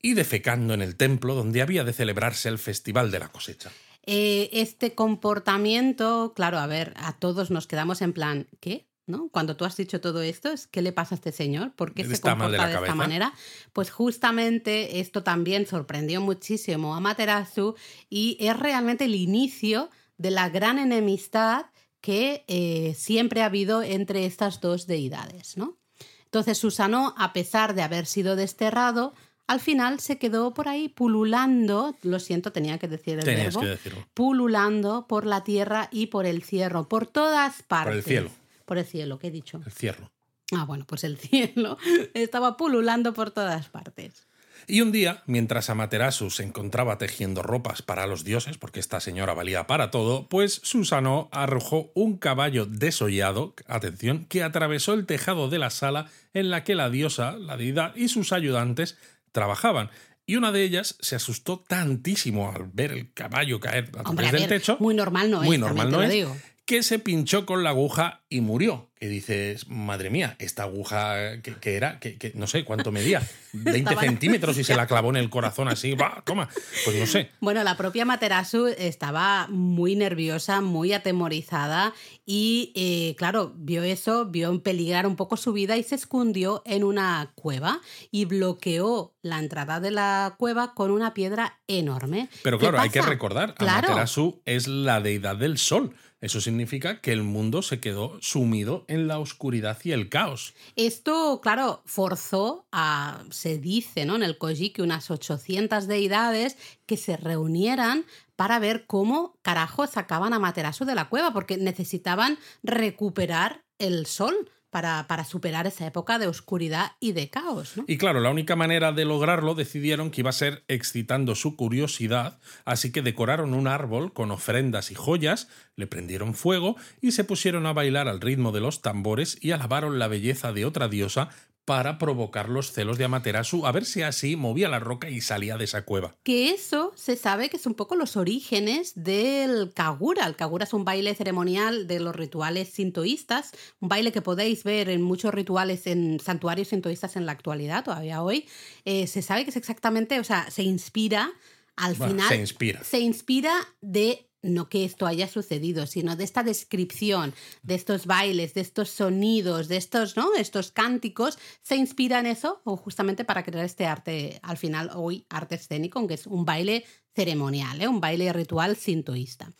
Speaker 1: y defecando en el templo donde había de celebrarse el festival de la cosecha.
Speaker 2: Eh, este comportamiento, claro, a ver, a todos nos quedamos en plan, ¿qué? ¿No? Cuando tú has dicho todo esto, es ¿qué le pasa a este señor? ¿Por qué se
Speaker 1: Está mal de
Speaker 2: comporta
Speaker 1: la
Speaker 2: de, esta manera? Pues justamente esto también sorprendió muchísimo a Materasu y es realmente el inicio de la gran enemistad que eh, siempre ha habido entre estas dos deidades, ¿no? Entonces Susano, a pesar de haber sido desterrado, al final se quedó por ahí pululando, lo siento, tenía que decir el
Speaker 1: Tenías
Speaker 2: verbo, pululando por la tierra y por el cielo, por todas partes.
Speaker 1: el cielo.
Speaker 2: Por el cielo, ¿qué he dicho?
Speaker 1: El cierro.
Speaker 2: Ah, bueno, pues el cielo estaba pululando por todas partes.
Speaker 1: Y un día, mientras Amaterasu se encontraba tejiendo ropas para los dioses, porque esta señora valía para todo, pues Susano arrojó un caballo desollado, atención, que atravesó el tejado de la sala en la que la diosa, la deidad y sus ayudantes trabajaban. Y una de ellas se asustó tantísimo al ver el caballo caer a través
Speaker 2: Hombre, a
Speaker 1: del techo.
Speaker 2: muy normal no
Speaker 1: muy
Speaker 2: es,
Speaker 1: normal
Speaker 2: también te
Speaker 1: no es,
Speaker 2: digo.
Speaker 1: Que se pinchó con la aguja y murió. Que dices, madre mía, esta aguja que, que era, que, que no sé cuánto medía, 20
Speaker 2: Estaba-
Speaker 1: centímetros y se la clavó en el corazón así, va, toma, pues no sé.
Speaker 2: Bueno, la propia Materasu estaba muy nerviosa, muy atemorizada y, eh, claro, vio eso, vio en peligrar un poco su vida y se escondió en una cueva y bloqueó la entrada de la cueva con una piedra enorme.
Speaker 1: Pero
Speaker 2: ¿Qué
Speaker 1: claro, hay que recordar,
Speaker 2: Claro.
Speaker 1: Amaterasu es la deidad del sol. Eso significa que el mundo se quedó sumido en la oscuridad y el caos.
Speaker 2: Esto, claro, forzó a, se dice, ¿no? En el Kojiki, unas 800 deidades que se reunieran para ver cómo carajo sacaban a Materasu de la cueva, porque necesitaban recuperar el sol para, para superar esa época de oscuridad y de caos.
Speaker 1: Y claro, la única manera de lograrlo decidieron que iba a ser excitando su curiosidad, así que decoraron un árbol con ofrendas y joyas, le prendieron fuego y se pusieron a bailar al ritmo de los tambores y alabaron la belleza de otra diosa para provocar los celos de Amaterasu, a ver si así movía la roca y salía de esa cueva.
Speaker 2: Que eso se sabe que es un poco los orígenes del Kagura. El Kagura es un baile ceremonial de los rituales sintoístas, un baile que podéis ver en muchos rituales en santuarios sintoístas en la actualidad, todavía hoy. Eh, se sabe que es exactamente, o sea, se inspira al
Speaker 1: Bueno,
Speaker 2: final.
Speaker 1: se inspira.
Speaker 2: Se inspira de no que esto haya sucedido, sino de esta descripción, de estos bailes, de estos sonidos, de estos, ¿no? Estos cánticos, se inspira en eso, o justamente para crear este arte, al final, hoy, arte escénico, aunque es un baile ceremonial, ¿eh? un baile ritual sintoísta.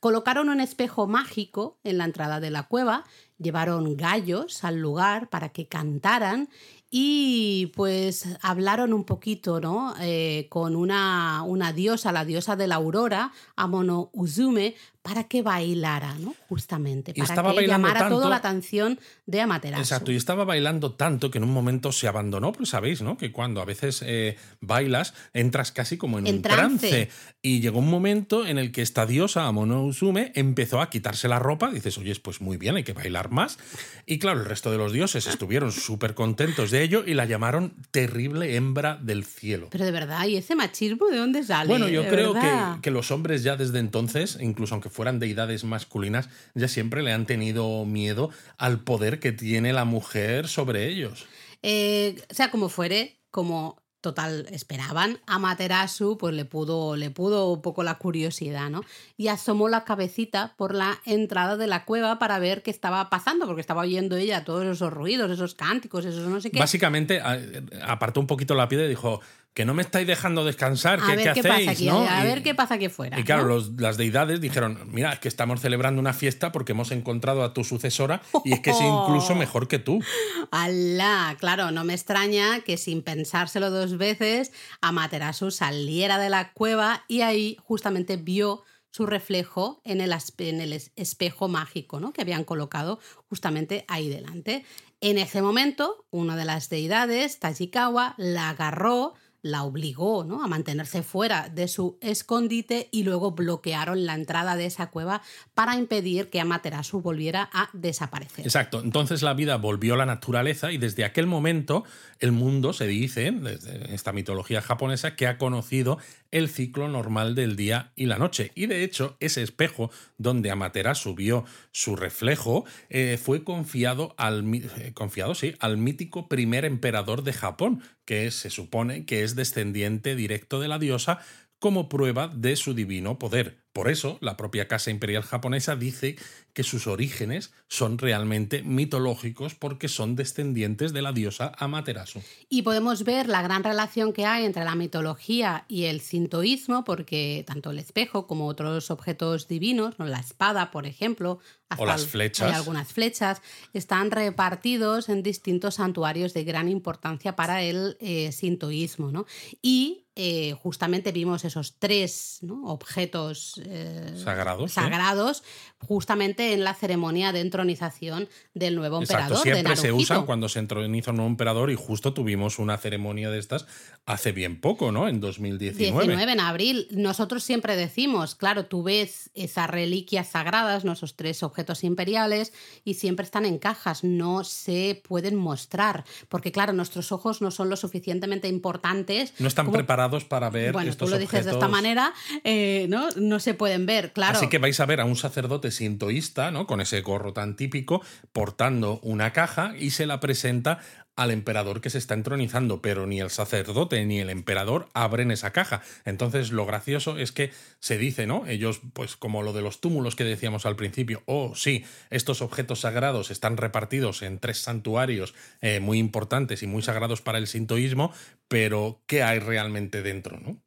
Speaker 2: Colocaron un espejo mágico en la entrada de la cueva, llevaron gallos al lugar para que cantaran y pues hablaron un poquito, ¿no? Eh, con una, una diosa, la diosa de la aurora, Amono Uzume, para que bailara, ¿no? Justamente, para
Speaker 1: estaba
Speaker 2: que llamara
Speaker 1: tanto-
Speaker 2: toda la atención de Amaterasu.
Speaker 1: Exacto, y estaba bailando tanto que en un momento se abandonó, pues sabéis, ¿no? Que cuando a veces eh, bailas entras casi como en,
Speaker 2: En
Speaker 1: un
Speaker 2: trance.
Speaker 1: trance. Y llegó un momento en el que esta diosa, Amono Usume, empezó a quitarse la ropa. Dices, oye, pues muy bien, hay que bailar más. Y claro, el resto de los dioses estuvieron súper contentos de ello y la llamaron terrible hembra del cielo.
Speaker 2: Pero de verdad, ¿y ese machismo de dónde sale?
Speaker 1: Bueno, yo
Speaker 2: De
Speaker 1: creo que, que los hombres ya desde entonces, incluso aunque fueran deidades masculinas, ya siempre le han tenido miedo al poder que tiene la mujer sobre ellos.
Speaker 2: Eh, sea como fuere, como total, esperaban. A Materasu, pues le pudo, le pudo un poco la curiosidad, ¿no? Y asomó la cabecita por la entrada de la cueva para ver qué estaba pasando, porque estaba oyendo ella todos esos ruidos, esos cánticos, esos no sé qué.
Speaker 1: Básicamente, apartó un poquito la piedra y dijo: que no me estáis dejando descansar, ¿qué, ¿qué hacéis?
Speaker 2: A ver qué pasa aquí fuera.
Speaker 1: Y claro, las deidades dijeron, mira, es que estamos celebrando una fiesta porque hemos encontrado a tu sucesora y es que es incluso mejor que tú.
Speaker 2: ¡Alá! Claro, no me extraña que sin pensárselo dos veces, Amaterasu saliera de la cueva y ahí justamente vio su reflejo en el, en el espejo mágico ¿no? que habían colocado justamente ahí delante. En ese momento, una de las deidades, Tachikawa, la agarró, la obligó ¿no? a mantenerse fuera de su escondite y luego bloquearon la entrada de esa cueva para impedir que Amaterasu volviera a desaparecer.
Speaker 1: Exacto, entonces la vida volvió a la naturaleza y desde aquel momento el mundo se dice, desde esta mitología japonesa, que ha conocido el ciclo normal del día y la noche. Y de hecho, ese espejo donde Amaterasu vio su reflejo eh, fue confiado al, eh, confiado, sí, al mítico primer emperador de Japón, que se supone que es descendiente directo de la diosa como prueba de su divino poder. Por eso, la propia Casa Imperial japonesa dice que sus orígenes son realmente mitológicos porque son descendientes de la diosa Amaterasu.
Speaker 2: Y podemos ver la gran relación que hay entre la mitología y el sintoísmo, porque tanto el espejo como otros objetos divinos, la espada, por ejemplo,
Speaker 1: o las flechas.
Speaker 2: algunas flechas, están repartidos en distintos santuarios de gran importancia para el eh, sintoísmo. ¿no? Y eh, justamente vimos esos tres objetos
Speaker 1: eh, sagrados,
Speaker 2: sagrados justamente en la ceremonia de entronización del nuevo emperador.
Speaker 1: siempre se usan cuando se entroniza un nuevo emperador y justo tuvimos una ceremonia de estas hace bien poco, ¿no? En 2019.
Speaker 2: 19 en abril. Nosotros siempre decimos, claro, tú ves esas reliquias sagradas, nuestros tres objetos imperiales, y siempre están en cajas, no se pueden mostrar, porque claro, nuestros ojos no son lo suficientemente importantes.
Speaker 1: No están preparados para ver
Speaker 2: bueno,
Speaker 1: estos
Speaker 2: tú lo dices
Speaker 1: de
Speaker 2: esta manera, eh, ¿no? No se pueden ver, claro.
Speaker 1: Así que vais a ver a un sacerdote sintoísta, ¿no? Con ese gorro tan típico, portando una caja y se la presenta al emperador que se está entronizando, pero ni el sacerdote ni el emperador abren esa caja. Entonces lo gracioso es que se dice, ¿no? Ellos, pues como lo de los túmulos que decíamos al principio, oh sí, estos objetos sagrados están repartidos en tres santuarios eh, muy importantes y muy sagrados para el sintoísmo, pero ¿qué hay realmente dentro, ¿no?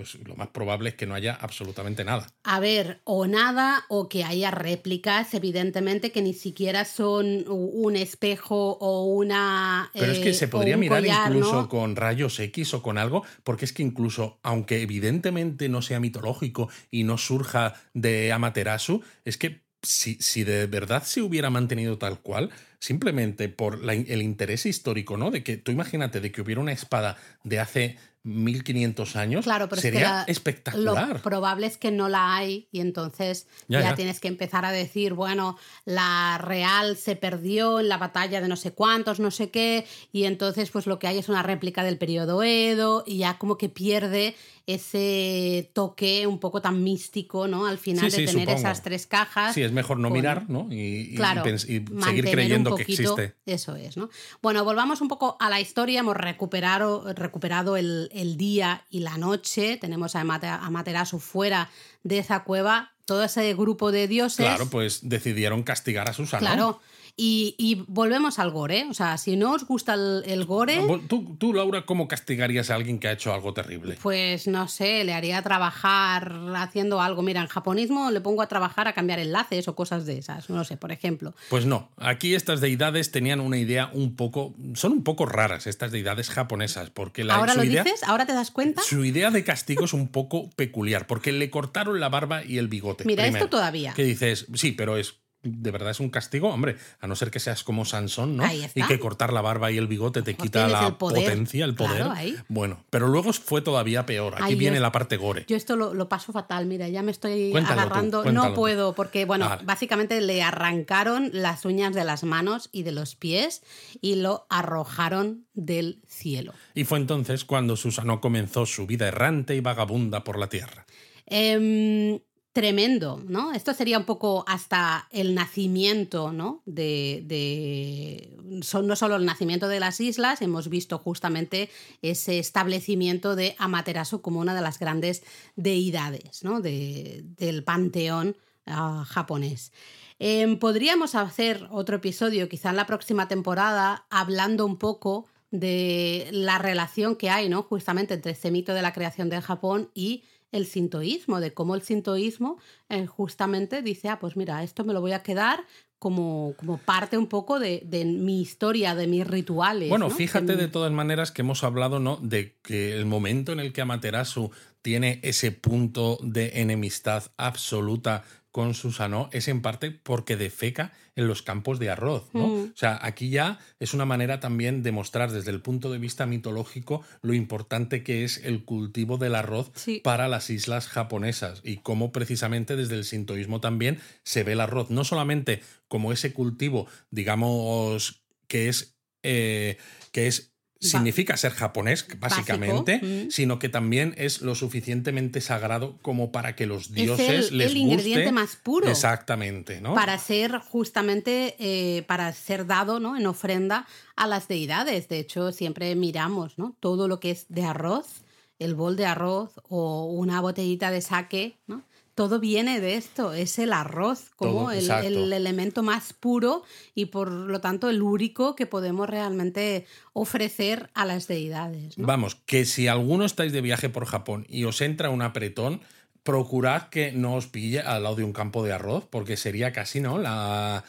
Speaker 1: Pues lo más probable es que no haya absolutamente nada.
Speaker 2: A ver, o nada, o que haya réplicas, evidentemente, que ni siquiera son un espejo o una.
Speaker 1: Pero es que se podría mirar incluso con rayos X o con algo, porque es que incluso, aunque evidentemente no sea mitológico y no surja de Amaterasu, es que si, si de verdad se hubiera mantenido tal cual, simplemente por el interés histórico, ¿no? De que tú imagínate de que hubiera una espada de hace 1500 años,
Speaker 2: claro, pero
Speaker 1: sería espectacular.
Speaker 2: Lo probable es que no la hay y entonces ya, tienes que empezar a decir, bueno, la real se perdió en la batalla de no sé cuántos, no sé qué, y entonces pues lo que hay es una réplica del periodo Edo y ya como que pierde ese toque un poco tan místico, ¿no? Al final de tener esas tres cajas.
Speaker 1: Sí, es mejor no mirar, ¿no? Y, seguir creyendo que existe.
Speaker 2: Eso es, ¿no? Bueno, volvamos un poco a la historia. Hemos recuperado, recuperado el, día y la noche. Tenemos a, Materasu fuera de esa cueva. Todo ese grupo de dioses.
Speaker 1: Claro, pues decidieron castigar a Susana.
Speaker 2: Claro. Y, volvemos al gore. O sea, si no os gusta el, gore.
Speaker 1: ¿Tú, ¿Tú, Laura, cómo castigarías a alguien que ha hecho algo terrible?
Speaker 2: Pues no sé, le haría trabajar haciendo algo. Mira, en japonismo le pongo a trabajar a cambiar enlaces o cosas de esas. No sé, por ejemplo.
Speaker 1: Pues no. Aquí estas deidades tenían una idea un poco. Son un poco raras estas deidades japonesas. Porque la,
Speaker 2: ¿Ahora lo dices? ¿Ahora te das cuenta?
Speaker 1: Su idea de castigo es un poco peculiar. Porque le cortaron la barba y el bigote.
Speaker 2: Mira, esto todavía.
Speaker 1: Que dices, sí, pero es de verdad es un castigo, hombre, a no ser que seas como Sansón, ¿no? Y que cortar la barba y el bigote te quita la potencia, el poder. bueno, pero luego fue todavía peor. Aquí viene la parte gore.
Speaker 2: Yo esto lo, paso fatal, mira, ya me estoy agarrando. no puedo, porque, bueno, básicamente le arrancaron las uñas de las manos y de los pies y lo arrojaron del cielo.
Speaker 1: Y fue entonces cuando Susano comenzó su vida errante y vagabunda por la tierra.
Speaker 2: Eh, tremendo, ¿no? Esto sería un poco hasta el nacimiento, ¿no? De, son no solo el nacimiento de las islas, hemos visto justamente ese establecimiento de Amaterasu como una de las grandes deidades ¿no? del panteón ah, japonés. Em, podríamos hacer otro episodio, quizá en la próxima temporada, hablando un poco de la relación que hay, ¿no? Justamente entre este mito de la creación de Japón y el sintoísmo, de cómo el sintoísmo eh, justamente dice, ah, pues mira, esto me lo voy a quedar como, como parte un poco de, mi historia, de mis rituales.
Speaker 1: Bueno, fíjate de, todas maneras que hemos hablado, ¿no? De que el momento en el que Amaterasu tiene ese punto de enemistad absoluta con Susano es en parte porque defeca en los campos de arroz, ¿no? Mm. O sea, aquí ya es una manera también de mostrar desde el punto de vista mitológico lo importante que es el cultivo del arroz para las islas japonesas y cómo precisamente desde el sintoísmo también se ve el arroz, no solamente como ese cultivo, digamos, que es, eh, que es significa ser japonés, básicamente, mm. sino que también es lo suficientemente sagrado como para que los dioses
Speaker 2: es el,
Speaker 1: les
Speaker 2: el ingrediente más puro.
Speaker 1: Exactamente, ¿no?
Speaker 2: Para ser justamente, eh, para ser dado ¿no? en ofrenda a las deidades. De hecho, siempre miramos ¿no? todo lo que es de arroz, el bol de arroz o una botellita de sake, ¿no? Todo viene de esto, es el arroz como el, elemento más puro y por lo tanto el único que podemos realmente ofrecer a las deidades.
Speaker 1: Vamos, que si alguno estáis de viaje por Japón y os entra un apretón, procurad que no os pille al lado de un campo de arroz, porque sería casi, ¿no? La...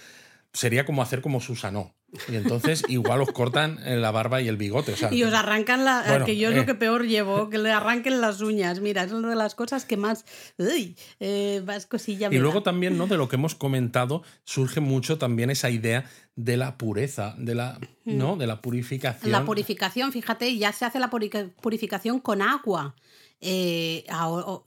Speaker 1: Sería como hacer como Susano. Y entonces igual os cortan la barba y el bigote.
Speaker 2: y os arrancan la... que yo es lo eh. que peor llevo, que le arranquen las uñas. Mira, es una de las cosas que más... Uy, eh, más cosilla.
Speaker 1: Y luego también, ¿no? De lo que hemos comentado, surge mucho también esa idea de la pureza, de la, ¿no? De la purificación.
Speaker 2: La purificación, fíjate, ya se hace la purificación con agua. Eh,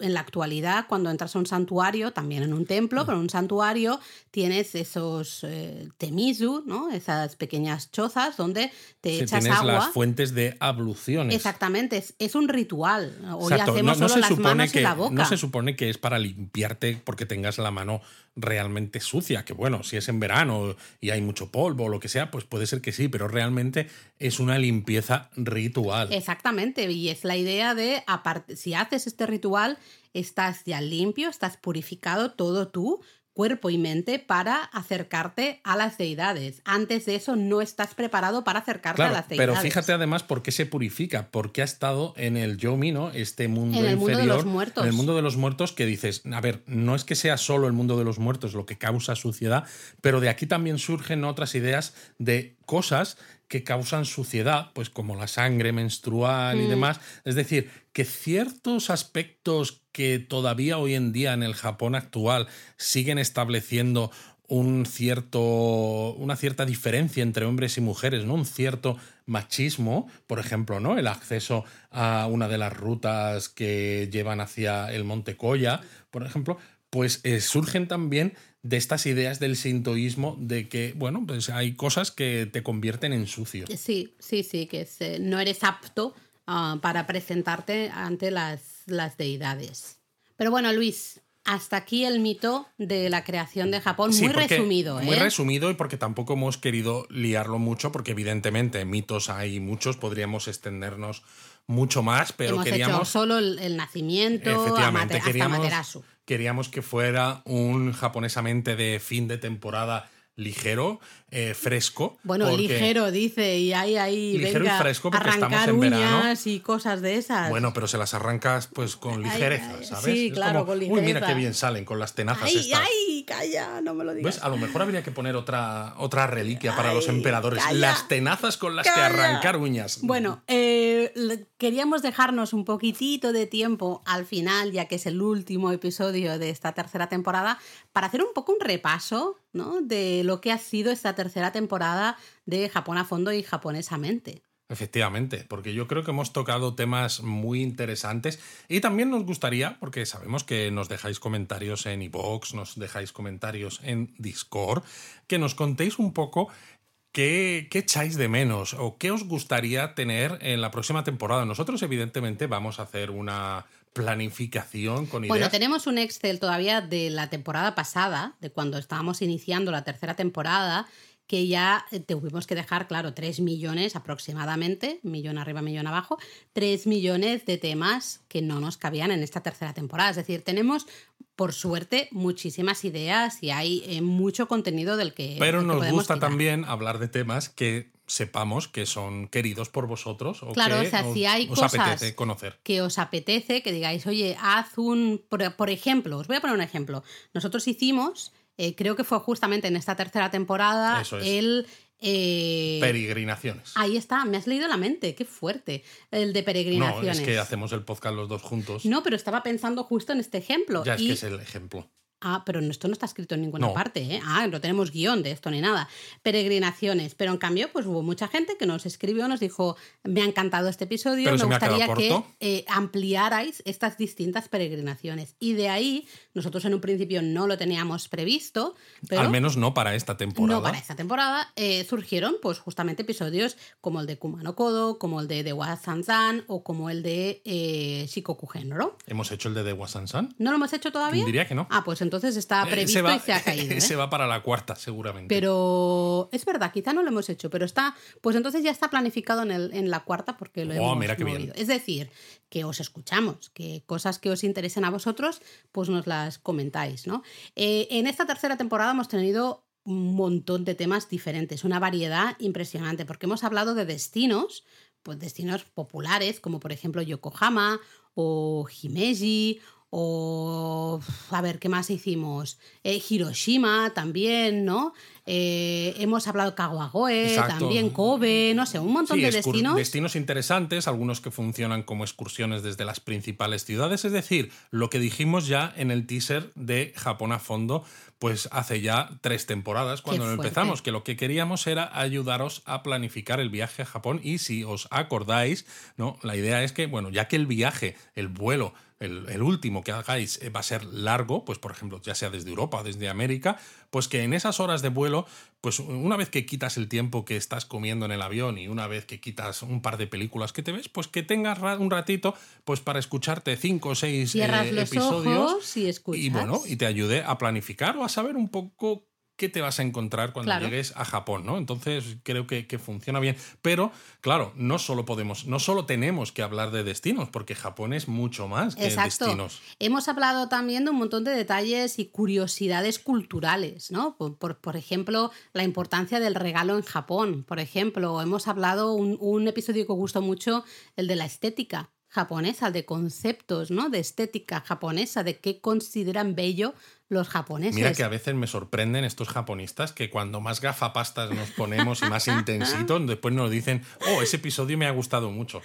Speaker 2: en la actualidad, cuando entras a un santuario, también en un templo, mm. pero en un santuario tienes esos eh, temizu, ¿no? esas pequeñas chozas donde te echas
Speaker 1: tienes
Speaker 2: agua.
Speaker 1: las fuentes de abluciones.
Speaker 2: Exactamente, es, un ritual. Hoy hacemos solo las manos
Speaker 1: que,
Speaker 2: y la boca.
Speaker 1: No se supone que es para limpiarte porque tengas la mano realmente sucia, que bueno, si es en verano y hay mucho polvo o lo que sea, pues puede ser que sí, pero realmente es una limpieza ritual.
Speaker 2: Exactamente, y es la idea de, aparte, si haces este ritual, estás ya limpio, estás purificado todo tú, cuerpo y mente para acercarte a las deidades. Antes de eso no estás preparado para acercarte a las deidades.
Speaker 1: Pero fíjate además por qué se purifica, porque ha estado en el Yomi, ¿no? Este mundo
Speaker 2: en
Speaker 1: el
Speaker 2: mundo de los muertos.
Speaker 1: En el mundo de los muertos que dices, a ver, no es que sea solo el mundo de los muertos lo que causa suciedad, pero de aquí también surgen otras ideas de cosas que causan suciedad, pues como la sangre menstrual y mm. demás. Es decir, que ciertos aspectos que todavía hoy en día en el Japón actual siguen estableciendo un cierto, una cierta diferencia entre hombres y mujeres, ¿no? Un cierto machismo, por ejemplo, ¿no? El acceso a una de las rutas que llevan hacia el Monte Koya, por ejemplo, pues eh, surgen también de estas ideas del sintoísmo de que, bueno, pues hay cosas que te convierten en sucio.
Speaker 2: Sí, sí, sí, que no eres apto ah, para presentarte ante las, las deidades. Pero bueno, Luis, hasta aquí el mito de la creación de Japón, muy resumido.
Speaker 1: Muy
Speaker 2: ¿eh?
Speaker 1: resumido y porque tampoco hemos querido liarlo mucho, porque evidentemente mitos hay muchos, podríamos extendernos mucho más, pero
Speaker 2: hemos
Speaker 1: queríamos...
Speaker 2: Hecho solo el, nacimiento, efectivamente, queríamos,
Speaker 1: queríamos que fuera un japonesamente de fin de temporada ligero, eh, fresco.
Speaker 2: Bueno, ligero, dice, y hay ahí.
Speaker 1: Ligero
Speaker 2: y
Speaker 1: fresco porque
Speaker 2: arrancar
Speaker 1: estamos en
Speaker 2: uñas y cosas de esas.
Speaker 1: Bueno, pero se las arrancas pues con ligereza, ¿sabes?
Speaker 2: Sí, claro, con ligereza.
Speaker 1: Uy, mira qué bien salen con las tenazas
Speaker 2: ay,
Speaker 1: estas.
Speaker 2: ¡Ay, calla! No me lo digas.
Speaker 1: A lo mejor habría que poner otra, otra reliquia para los emperadores. las tenazas con las que arrancar uñas.
Speaker 2: Bueno, eh, queríamos dejarnos un poquitito de tiempo al final, ya que es el último episodio de esta tercera temporada, para hacer un poco un repaso ¿no? de lo que ha sido esta tercera temporada de Japón a fondo y japonesamente.
Speaker 1: Efectivamente, porque yo creo que hemos tocado temas muy interesantes y también nos gustaría, porque sabemos que nos dejáis comentarios en iVoox, nos dejáis comentarios en Discord, que nos contéis un poco ¿Qué, ¿Qué, echáis de menos o qué os gustaría tener en la próxima temporada? Nosotros, evidentemente, vamos a hacer una planificación con ideas.
Speaker 2: Bueno, tenemos un Excel todavía de la temporada pasada, de cuando estábamos iniciando la tercera temporada, que ya eh, tuvimos que dejar, claro, 3 millones aproximadamente, millón arriba, millón abajo, 3 millones de temas que no nos cabían en esta tercera temporada. Es decir, tenemos, por suerte, muchísimas ideas y hay eh, mucho contenido del que...
Speaker 1: Pero
Speaker 2: del que
Speaker 1: nos gusta también hablar de temas que sepamos que son queridos por vosotros o
Speaker 2: Claro,
Speaker 1: que
Speaker 2: o sea, si hay
Speaker 1: os
Speaker 2: cosas
Speaker 1: apetece conocer.
Speaker 2: que os apetece, que digáis, oye, haz un, por, por ejemplo, os voy a poner un ejemplo. Nosotros hicimos, eh, creo que fue justamente en esta tercera temporada,
Speaker 1: Eso es.
Speaker 2: el... eh,
Speaker 1: Peregrinaciones.
Speaker 2: ahí está, me has leído la mente, qué fuerte. El de
Speaker 1: No,
Speaker 2: peregrinaciones.
Speaker 1: es que hacemos el podcast los dos juntos.
Speaker 2: No, pero estaba pensando justo en este ejemplo.
Speaker 1: ya es
Speaker 2: y-
Speaker 1: que es el ejemplo.
Speaker 2: Ah, pero esto no está escrito en ninguna
Speaker 1: No.
Speaker 2: parte, ¿eh? Ah, no tenemos guion de esto ni nada. Peregrinaciones. Pero en cambio, pues hubo mucha gente que nos escribió, nos dijo, me ha encantado este episodio,
Speaker 1: Pero
Speaker 2: me gustaría que
Speaker 1: corto".
Speaker 2: eh, ampliarais estas distintas peregrinaciones. Y de ahí, nosotros en un principio no lo teníamos previsto, pero...
Speaker 1: Al menos no para esta temporada.
Speaker 2: No para esta temporada, eh, surgieron pues justamente episodios como el de Kumano Kodo, como el de The Wa Sansan o como el de eh, Shikoku Genro.
Speaker 1: Hemos hecho el de The Wasan-san.
Speaker 2: ¿No lo hemos hecho todavía?
Speaker 1: Diría que no.
Speaker 2: Ah, pues entonces está
Speaker 1: Eh,
Speaker 2: previsto
Speaker 1: va,
Speaker 2: y se ha caído. ¿eh?
Speaker 1: ese va para la cuarta, seguramente.
Speaker 2: Pero es verdad, quizá no lo hemos hecho, pero está, pues entonces ya está planificado en, el, en la cuarta porque lo
Speaker 1: Oh,
Speaker 2: hemos
Speaker 1: mira qué bien.
Speaker 2: Es decir, que os escuchamos, que cosas que os interesen a vosotros, pues nos las comentáis, ¿no? Eh, en esta tercera temporada hemos tenido un montón de temas diferentes, una variedad impresionante, porque hemos hablado de destinos, pues destinos populares, como por ejemplo Yokohama o Himeji o a ver qué más hicimos Eh, Hiroshima también no Eh, hemos hablado de Kawagoe
Speaker 1: Exacto.
Speaker 2: también Kobe no sé un montón
Speaker 1: Sí,
Speaker 2: de destinos.
Speaker 1: destinos interesantes, algunos que funcionan como excursiones desde las principales ciudades, es decir, lo que dijimos ya en el teaser de Japón a fondo, pues hace ya tres temporadas cuando empezamos, que lo que queríamos era ayudaros a planificar el viaje a Japón. Y si os acordáis, ¿no? La idea es que, bueno, ya que el viaje, el vuelo, el, el último que hagáis eh, va a ser largo, pues por ejemplo, ya sea desde Europa o desde América, pues que en esas horas de vuelo, pues una vez que quitas el tiempo que estás comiendo en el avión y una vez que quitas un par de películas que te ves, pues que tengas un ratito pues para escucharte cinco o seis eh, episodios
Speaker 2: ojos y escuchas
Speaker 1: y bueno, y te ayude a planificar o a saber un poco qué te vas a encontrar cuando
Speaker 2: Claro.
Speaker 1: llegues a Japón, ¿no? Entonces creo que, que funciona bien. Pero, claro, no solo podemos, no solo tenemos que hablar de destinos, porque Japón es mucho más que
Speaker 2: Exacto.
Speaker 1: destinos.
Speaker 2: Hemos hablado también de un montón de detalles y curiosidades culturales, ¿no? Por, por- por ejemplo, la importancia del regalo en Japón. Por ejemplo, hemos hablado un, un episodio que gustó mucho, el de la estética japonesa, de conceptos, ¿no? De estética japonesa, de qué consideran bello los japoneses.
Speaker 1: Mira que a veces me sorprenden estos japonistas que cuando más gafapastas nos ponemos y más intensitos, después nos dicen, oh, ese episodio me ha gustado mucho.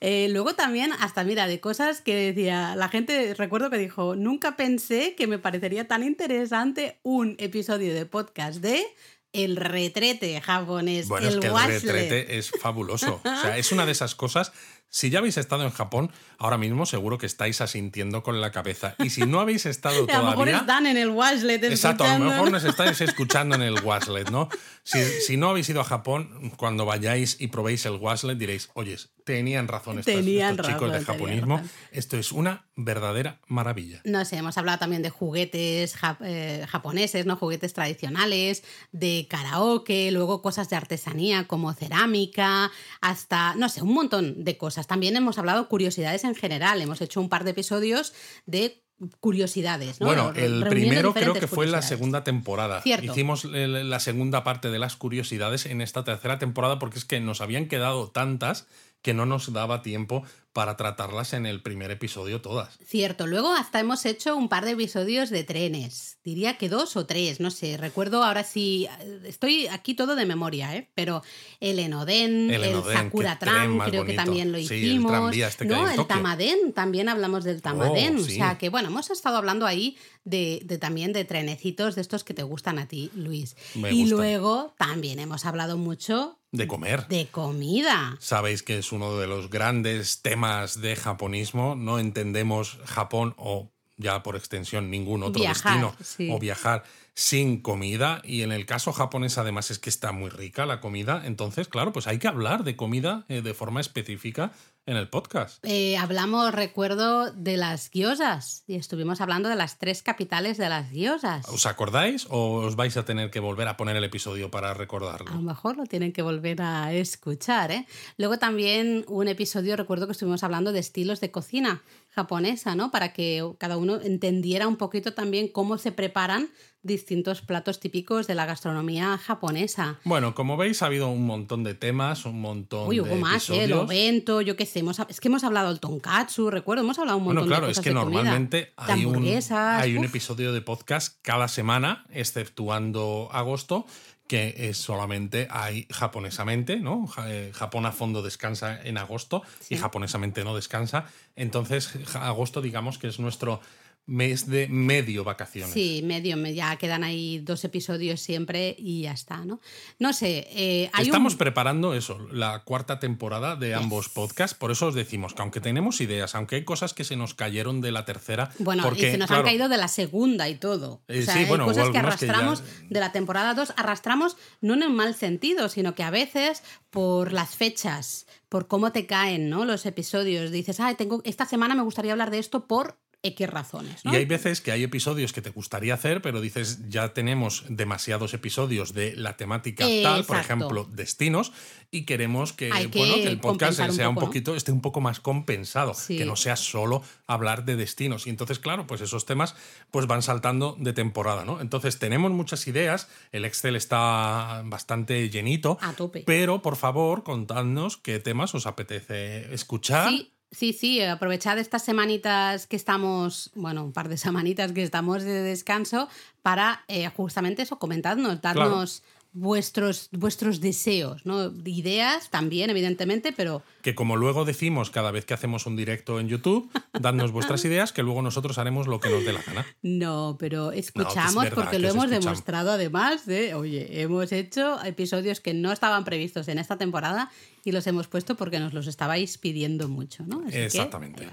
Speaker 2: Eh, luego también, hasta mira, de cosas que decía, la gente, recuerdo que dijo, nunca pensé que me parecería tan interesante un episodio de podcast de el retrete japonés,
Speaker 1: Bueno,
Speaker 2: el
Speaker 1: es que el retrete es fabuloso. O sea, es una de esas cosas. Si ya habéis estado en Japón, ahora mismo seguro que estáis asintiendo con la cabeza. Y si no habéis estado
Speaker 2: A lo mejor
Speaker 1: todavía.
Speaker 2: están en el washlet
Speaker 1: Exacto, a lo mejor nos estáis escuchando en el Waslet, ¿no? Si, si no habéis ido a Japón, cuando vayáis y probéis el Waslet, diréis, oye, tenían razón estos,
Speaker 2: Tenían
Speaker 1: estos chicos de
Speaker 2: razón,
Speaker 1: japonismo.
Speaker 2: razón.
Speaker 1: Esto es una verdadera maravilla.
Speaker 2: No sé, hemos hablado también de juguetes eh, japoneses, ¿no? Juguetes tradicionales, de karaoke, luego cosas de artesanía como cerámica, hasta, no sé, un montón de cosas. También hemos hablado curiosidades en general. Hemos hecho un par de episodios de curiosidades, ¿no?
Speaker 1: Bueno, el primero creo que fue en la segunda temporada.
Speaker 2: Cierto.
Speaker 1: Hicimos la segunda parte de las curiosidades en esta tercera temporada porque es que nos habían quedado tantas que no nos daba tiempo para tratarlas en el primer episodio todas.
Speaker 2: Cierto, luego hasta hemos hecho un par de episodios de trenes. Diría que dos o tres, no sé. Recuerdo ahora sí. Estoy aquí todo de memoria, ¿eh? Pero el Enoden,
Speaker 1: El
Speaker 2: el, Sakura Tram, creo que también lo
Speaker 1: Sí, el
Speaker 2: hicimos.
Speaker 1: este hay
Speaker 2: no, el. Tamaden, también hablamos del Tamaden.
Speaker 1: Oh,
Speaker 2: O sea que, bueno, hemos estado hablando ahí de, de también de trenecitos de estos que te gustan a ti, Luis.
Speaker 1: Me
Speaker 2: y
Speaker 1: gustan.
Speaker 2: luego también hemos hablado mucho
Speaker 1: De comer.
Speaker 2: de comida.
Speaker 1: Sabéis que es uno de los grandes temas de japonismo. No entendemos Japón o ya por extensión ningún otro
Speaker 2: Viajar,
Speaker 1: destino
Speaker 2: sí.
Speaker 1: o viajar sin comida y en el caso japonés además es que está muy rica la comida, entonces claro, pues hay que hablar de comida eh, de forma específica en el podcast.
Speaker 2: Eh, hablamos, recuerdo, de las guiosas y estuvimos hablando de las tres capitales de las guiosas.
Speaker 1: ¿Os acordáis o os vais a tener que volver a poner el episodio para recordarlo?
Speaker 2: A lo mejor lo tienen que volver a escuchar. ¿eh? Luego también un episodio, recuerdo que estuvimos hablando de estilos de cocina japonesa, ¿no? Para que cada uno entendiera un poquito también cómo se preparan distintos platos típicos de la gastronomía japonesa.
Speaker 1: Bueno, como veis, ha habido un montón de temas, un montón
Speaker 2: Uy, hubo
Speaker 1: de
Speaker 2: más, ¿eh? El ovento, yo qué sé. hemos- es que hemos hablado del tonkatsu, recuerdo, hemos hablado un montón
Speaker 1: Bueno, claro,
Speaker 2: de
Speaker 1: es que
Speaker 2: de
Speaker 1: normalmente
Speaker 2: De
Speaker 1: hay un, hay un episodio de podcast cada semana, exceptuando agosto, que es solamente hay japonesamente, ¿no? Eh, Japón a fondo descansa en agosto
Speaker 2: Sí.
Speaker 1: y japonesamente no descansa. Entonces, agosto, digamos que es nuestro mes de medio vacaciones.
Speaker 2: Sí, medio, me- ya quedan ahí dos episodios siempre y ya está, ¿no? No sé, eh, hay
Speaker 1: Estamos
Speaker 2: un...
Speaker 1: preparando eso, la cuarta temporada de ambos podcasts, por eso os decimos que aunque tenemos ideas, aunque hay cosas que se nos cayeron de la tercera,
Speaker 2: Bueno,
Speaker 1: porque,
Speaker 2: y se nos
Speaker 1: claro,
Speaker 2: han caído de la segunda y todo.
Speaker 1: Eh,
Speaker 2: o sea,
Speaker 1: sí,
Speaker 2: hay
Speaker 1: bueno,
Speaker 2: cosas que
Speaker 1: algunas que ya-
Speaker 2: arrastramos de la temporada 2, arrastramos no en un mal sentido, sino que a veces por las fechas, por cómo te caen ¿no? los episodios, dices, ah, tengo, esta semana me gustaría hablar de esto por X razones. ¿no?
Speaker 1: Y hay veces que hay episodios que te gustaría hacer, pero dices, ya tenemos demasiados episodios de la temática
Speaker 2: Eh,
Speaker 1: tal, por ejemplo, destinos, y queremos que, bueno, que el podcast
Speaker 2: un
Speaker 1: sea un poquito, esté un poco más compensado,
Speaker 2: Sí.
Speaker 1: que no sea solo hablar de destinos. Y entonces, claro, pues esos temas pues van saltando de temporada, ¿no? Entonces tenemos muchas ideas, el Excel está bastante llenito,
Speaker 2: A tope.
Speaker 1: pero por favor, contadnos qué temas os apetece escuchar.
Speaker 2: Sí, sí, sí, aprovechad estas semanitas que estamos, bueno, un par de semanitas que estamos de descanso para eh, justamente eso, comentadnos, darnos vuestros, vuestros deseos, ¿no? Ideas también, evidentemente, pero
Speaker 1: que como luego decimos cada vez que hacemos un directo en YouTube, dadnos vuestras ideas, que luego nosotros haremos lo que nos dé la gana.
Speaker 2: no, pero escuchamos porque
Speaker 1: que
Speaker 2: lo
Speaker 1: os
Speaker 2: hemos
Speaker 1: escuchamos.
Speaker 2: demostrado además de, oye, hemos hecho episodios que no estaban previstos en esta temporada y los hemos puesto porque nos los estabais pidiendo mucho, ¿no? Así
Speaker 1: Exactamente.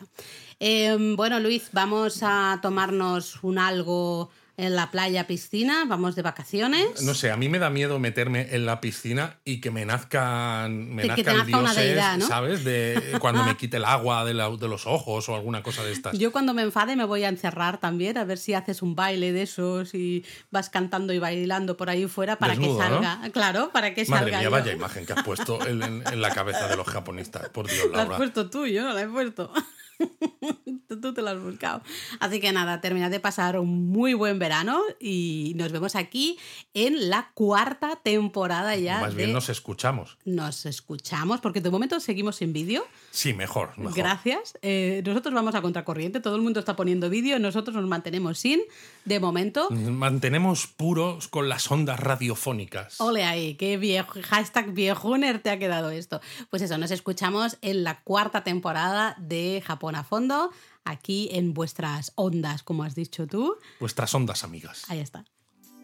Speaker 2: Eh, bueno, Luis, vamos a tomarnos un algo en la playa, piscina, vamos de vacaciones.
Speaker 1: No sé, a mí me da miedo meterme en la piscina y que me nazcan, me nazcan
Speaker 2: nazca una
Speaker 1: dioses,
Speaker 2: deidad, ¿no?
Speaker 1: ¿sabes? De cuando me quite el agua de, la- de los ojos o alguna cosa de estas.
Speaker 2: Yo cuando me enfade me voy a encerrar también a ver si haces un baile de esos y vas cantando y bailando por ahí fuera para
Speaker 1: Desnudo,
Speaker 2: que
Speaker 1: ¿no?
Speaker 2: salga. Claro, para que
Speaker 1: Madre
Speaker 2: salga.
Speaker 1: mía,
Speaker 2: yo.
Speaker 1: vaya imagen que has puesto en, en- en la cabeza de los japonistas. Por Dios,
Speaker 2: La has
Speaker 1: Laura.
Speaker 2: puesto tú, yo no la he puesto. tú, tú te la has buscado. Así que nada, terminad de pasar un muy buen verano y nos vemos aquí en la cuarta temporada ya.
Speaker 1: Más bien nos escuchamos.
Speaker 2: nos escuchamos, porque de momento seguimos sin vídeo.
Speaker 1: Sí, mejor, mejor.
Speaker 2: Gracias. Eh, nosotros vamos a contracorriente, todo el mundo está poniendo vídeo, nosotros nos mantenemos sin, de momento.
Speaker 1: Mantenemos puros con las ondas radiofónicas.
Speaker 2: Ole ahí, qué viejo, hashtag viejuner te ha quedado esto. Pues eso, nos escuchamos en la cuarta temporada de Japón a fondo, aquí en vuestras ondas, como has dicho tú.
Speaker 1: Vuestras ondas amigas.
Speaker 2: Ahí está.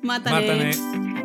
Speaker 1: Mátane.